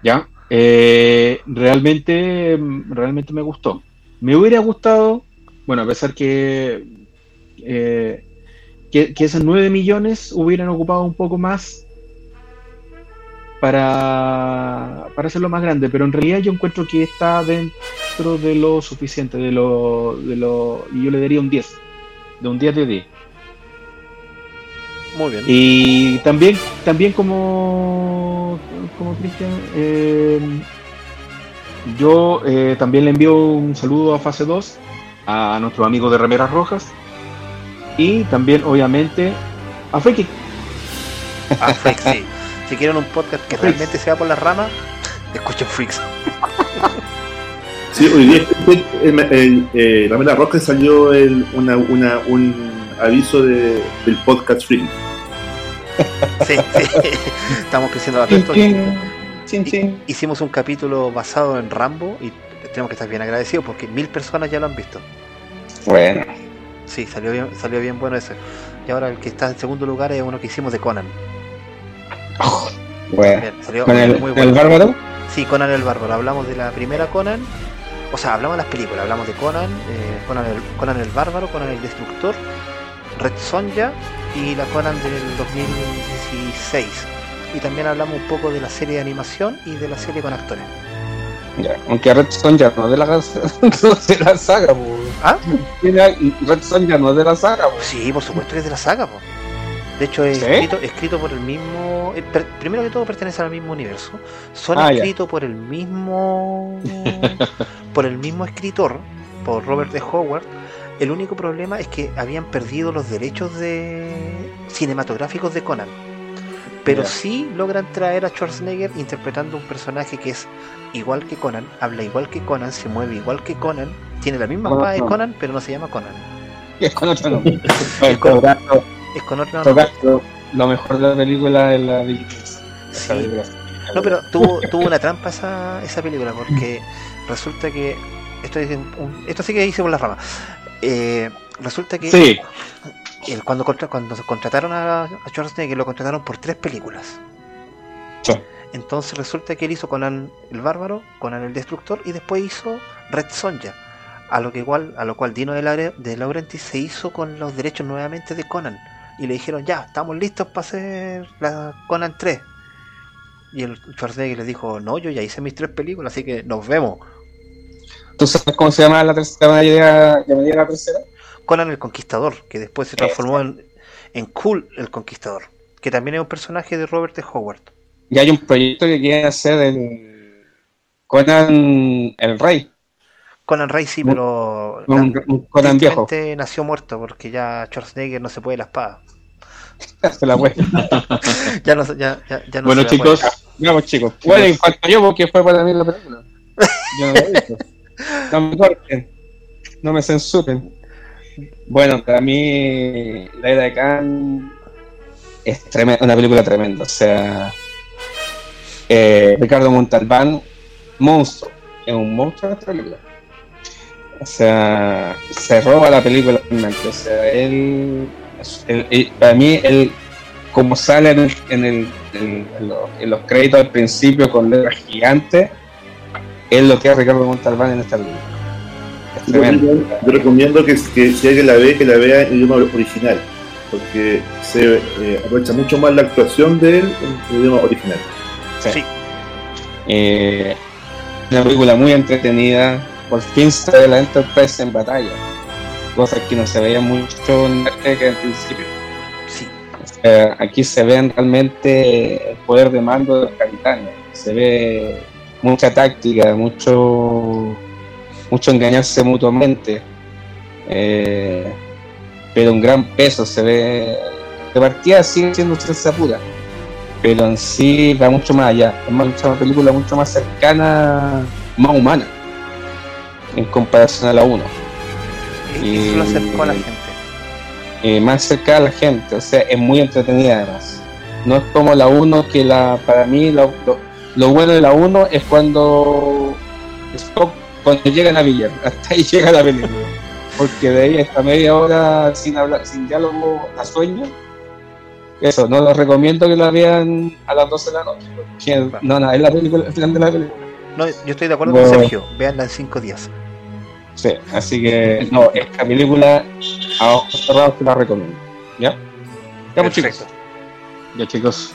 ¿ya? Eh, realmente, realmente me gustó. Me hubiera gustado, bueno, a pesar que, eh, que, que esos 9 millones hubieran ocupado un poco más para, para hacerlo más grande, pero en realidad yo encuentro que está dentro de lo suficiente, de lo, de lo, y yo le daría un 10, de un 10 de 10. Muy bien. Y también, también como, como Cristian, eh, yo eh, también le envío un saludo a Fase 2, a nuestro amigo de Remeras Rojas, y también, obviamente, a Freki. Freaks, sí. Si quieren un podcast que realmente sea por las ramas, escuchen Freaks. Sí, hoy día eh, la Mela Roca salió el, una, una, un aviso de, del podcast free. Sí, sí. Estamos creciendo bastante. Hicimos un capítulo basado en Rambo y tenemos que estar bien agradecidos porque mil personas ya lo han visto. Bueno, Sí, salió bien, salió bien bueno ese. Y ahora el que está en segundo lugar es uno que hicimos de Conan. bueno. Bien, salió ¿Con el, muy con el bueno. bárbaro? Sí, Conan el Bárbaro. Hablamos de la primera Conan. O sea, hablamos de las películas. Hablamos de Conan, eh, Conan, el, Conan el Bárbaro, Conan el Destructor, Red Sonja y la Conan del 2016. Y también hablamos un poco de la serie de animación y de la serie con actores. Ya, aunque Red Son ya no es de la, no es de la saga, po. ¿Ah? Red Son ya no es de la saga, po. Sí, por supuesto que es de la saga, po. De hecho, es ¿Sí? escrito, escrito por el mismo. eh, per- primero que todo, pertenece al mismo universo. Son Ah, escritos por el mismo. por el mismo escritor, por Robert D. Howard. El único problema es que habían perdido los derechos de cinematográficos de Conan. Pero sí logran traer a Schwarzenegger interpretando un personaje que es igual que Conan, habla igual que Conan, se mueve igual que Conan, tiene la misma espada de no. Conan, pero no se llama Conan. Y es con otro nombre. Es con- Por tanto, Es con nombre. tanto, lo mejor de la película es la Sí. película. No, pero tuvo, tuvo una trampa esa, esa película, porque resulta que. Esto, es un- esto sí que hice por la rama. Eh, resulta que Sí, el- cuando, cuando se contrataron a, a Schwarzenegger, lo contrataron por tres películas. Sí. Entonces resulta que él hizo Conan el Bárbaro, Conan el Destructor y después hizo Red Sonja. A lo que igual, a lo cual Dino de, Laure- de Laurentiis se hizo con los derechos nuevamente de Conan. Y le dijeron, ya, estamos listos para hacer la Conan 3. Y el Schwarzenegger le dijo, no, yo ya hice mis tres películas, así que nos vemos. ¿Tú sabes cómo se llama la tercera? ¿Llamaría llamaría la tercera? Conan el Conquistador, que después se transformó en, en Cool el Conquistador, que también es un personaje de Robert T. Howard. Y hay un proyecto que quieren hacer el Conan el Rey. Conan Rey sí, pero Un, un Conan viejo. nació muerto porque ya Schwarzenegger no se puede la espada. Se la puede. Ya no, se- ya, ya, ya no bueno se la chicos, puede. Vamos chicos. Bueno, en cuanto yo, porque fue para mí la película. Yo no la he visto. No me corten. No me censuren. Bueno, para mí La Era de Khan es tremenda, una película tremenda. O sea, eh, Ricardo Montalbán, monstruo. Es un monstruo en esta película. O sea, se roba la película realmente. O sea, él, él- él- para mí, él como sale en, el, en, el- en- los, en los créditos al principio con letras gigantes, es lo que es Ricardo Montalbán en esta película. Es Yo, recomiendo que, que si alguien la ve, que la vea en idioma original, porque se eh, aprovecha mucho más la actuación de él en idioma original. Sí. Sí. Eh, una película muy entretenida. Por fin se ve la Enterprise en batalla. Cosas que no se veían mucho en al principio. Sí, sea, aquí se ven realmente el poder de mando de los capitanes. Se ve mucha táctica, mucho, mucho engañarse mutuamente. Eh, pero un gran peso se ve. De partida sigue siendo ciencia pura, pero en sí va mucho más allá. Es más, es una película mucho más cercana, más humana, en comparación a la 1 y Y- eso lo acercó a la gente. eh, más cerca a la gente, o sea, es muy entretenida además. No es como la 1 que la para mí lo, lo- lo bueno de la 1 es cuando Spock cuando llega a Villar, hasta ahí llega la película. Porque de ahí hasta media hora sin hablar, sin diálogo a sueño. Eso, no lo recomiendo que la vean a las 12 de la noche. porque no, no, es la película, el final de la película. No, yo estoy de acuerdo Bueno. con Sergio. Veanla en cinco días. Sí, así que no, esta película a ojos cerrados te la recomiendo. ¿Ya? Ya pues, chicos. Ya chicos,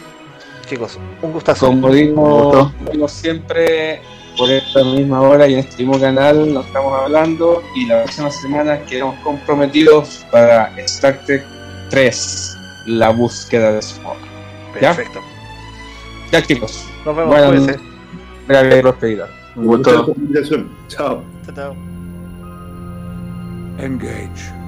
Chicos, un gustazo. Como digo, como siempre, por esta misma hora y en este mismo canal nos estamos hablando y la próxima semana quedamos comprometidos para Star Trek 3, la búsqueda de Spock. ¿ya? Perfecto. Ya chicos, Nos vemos, Bueno, cuídense. breve prosperidad. un gusto. Muchas gracias por la invitación. Chao. Chao, chao. Engage.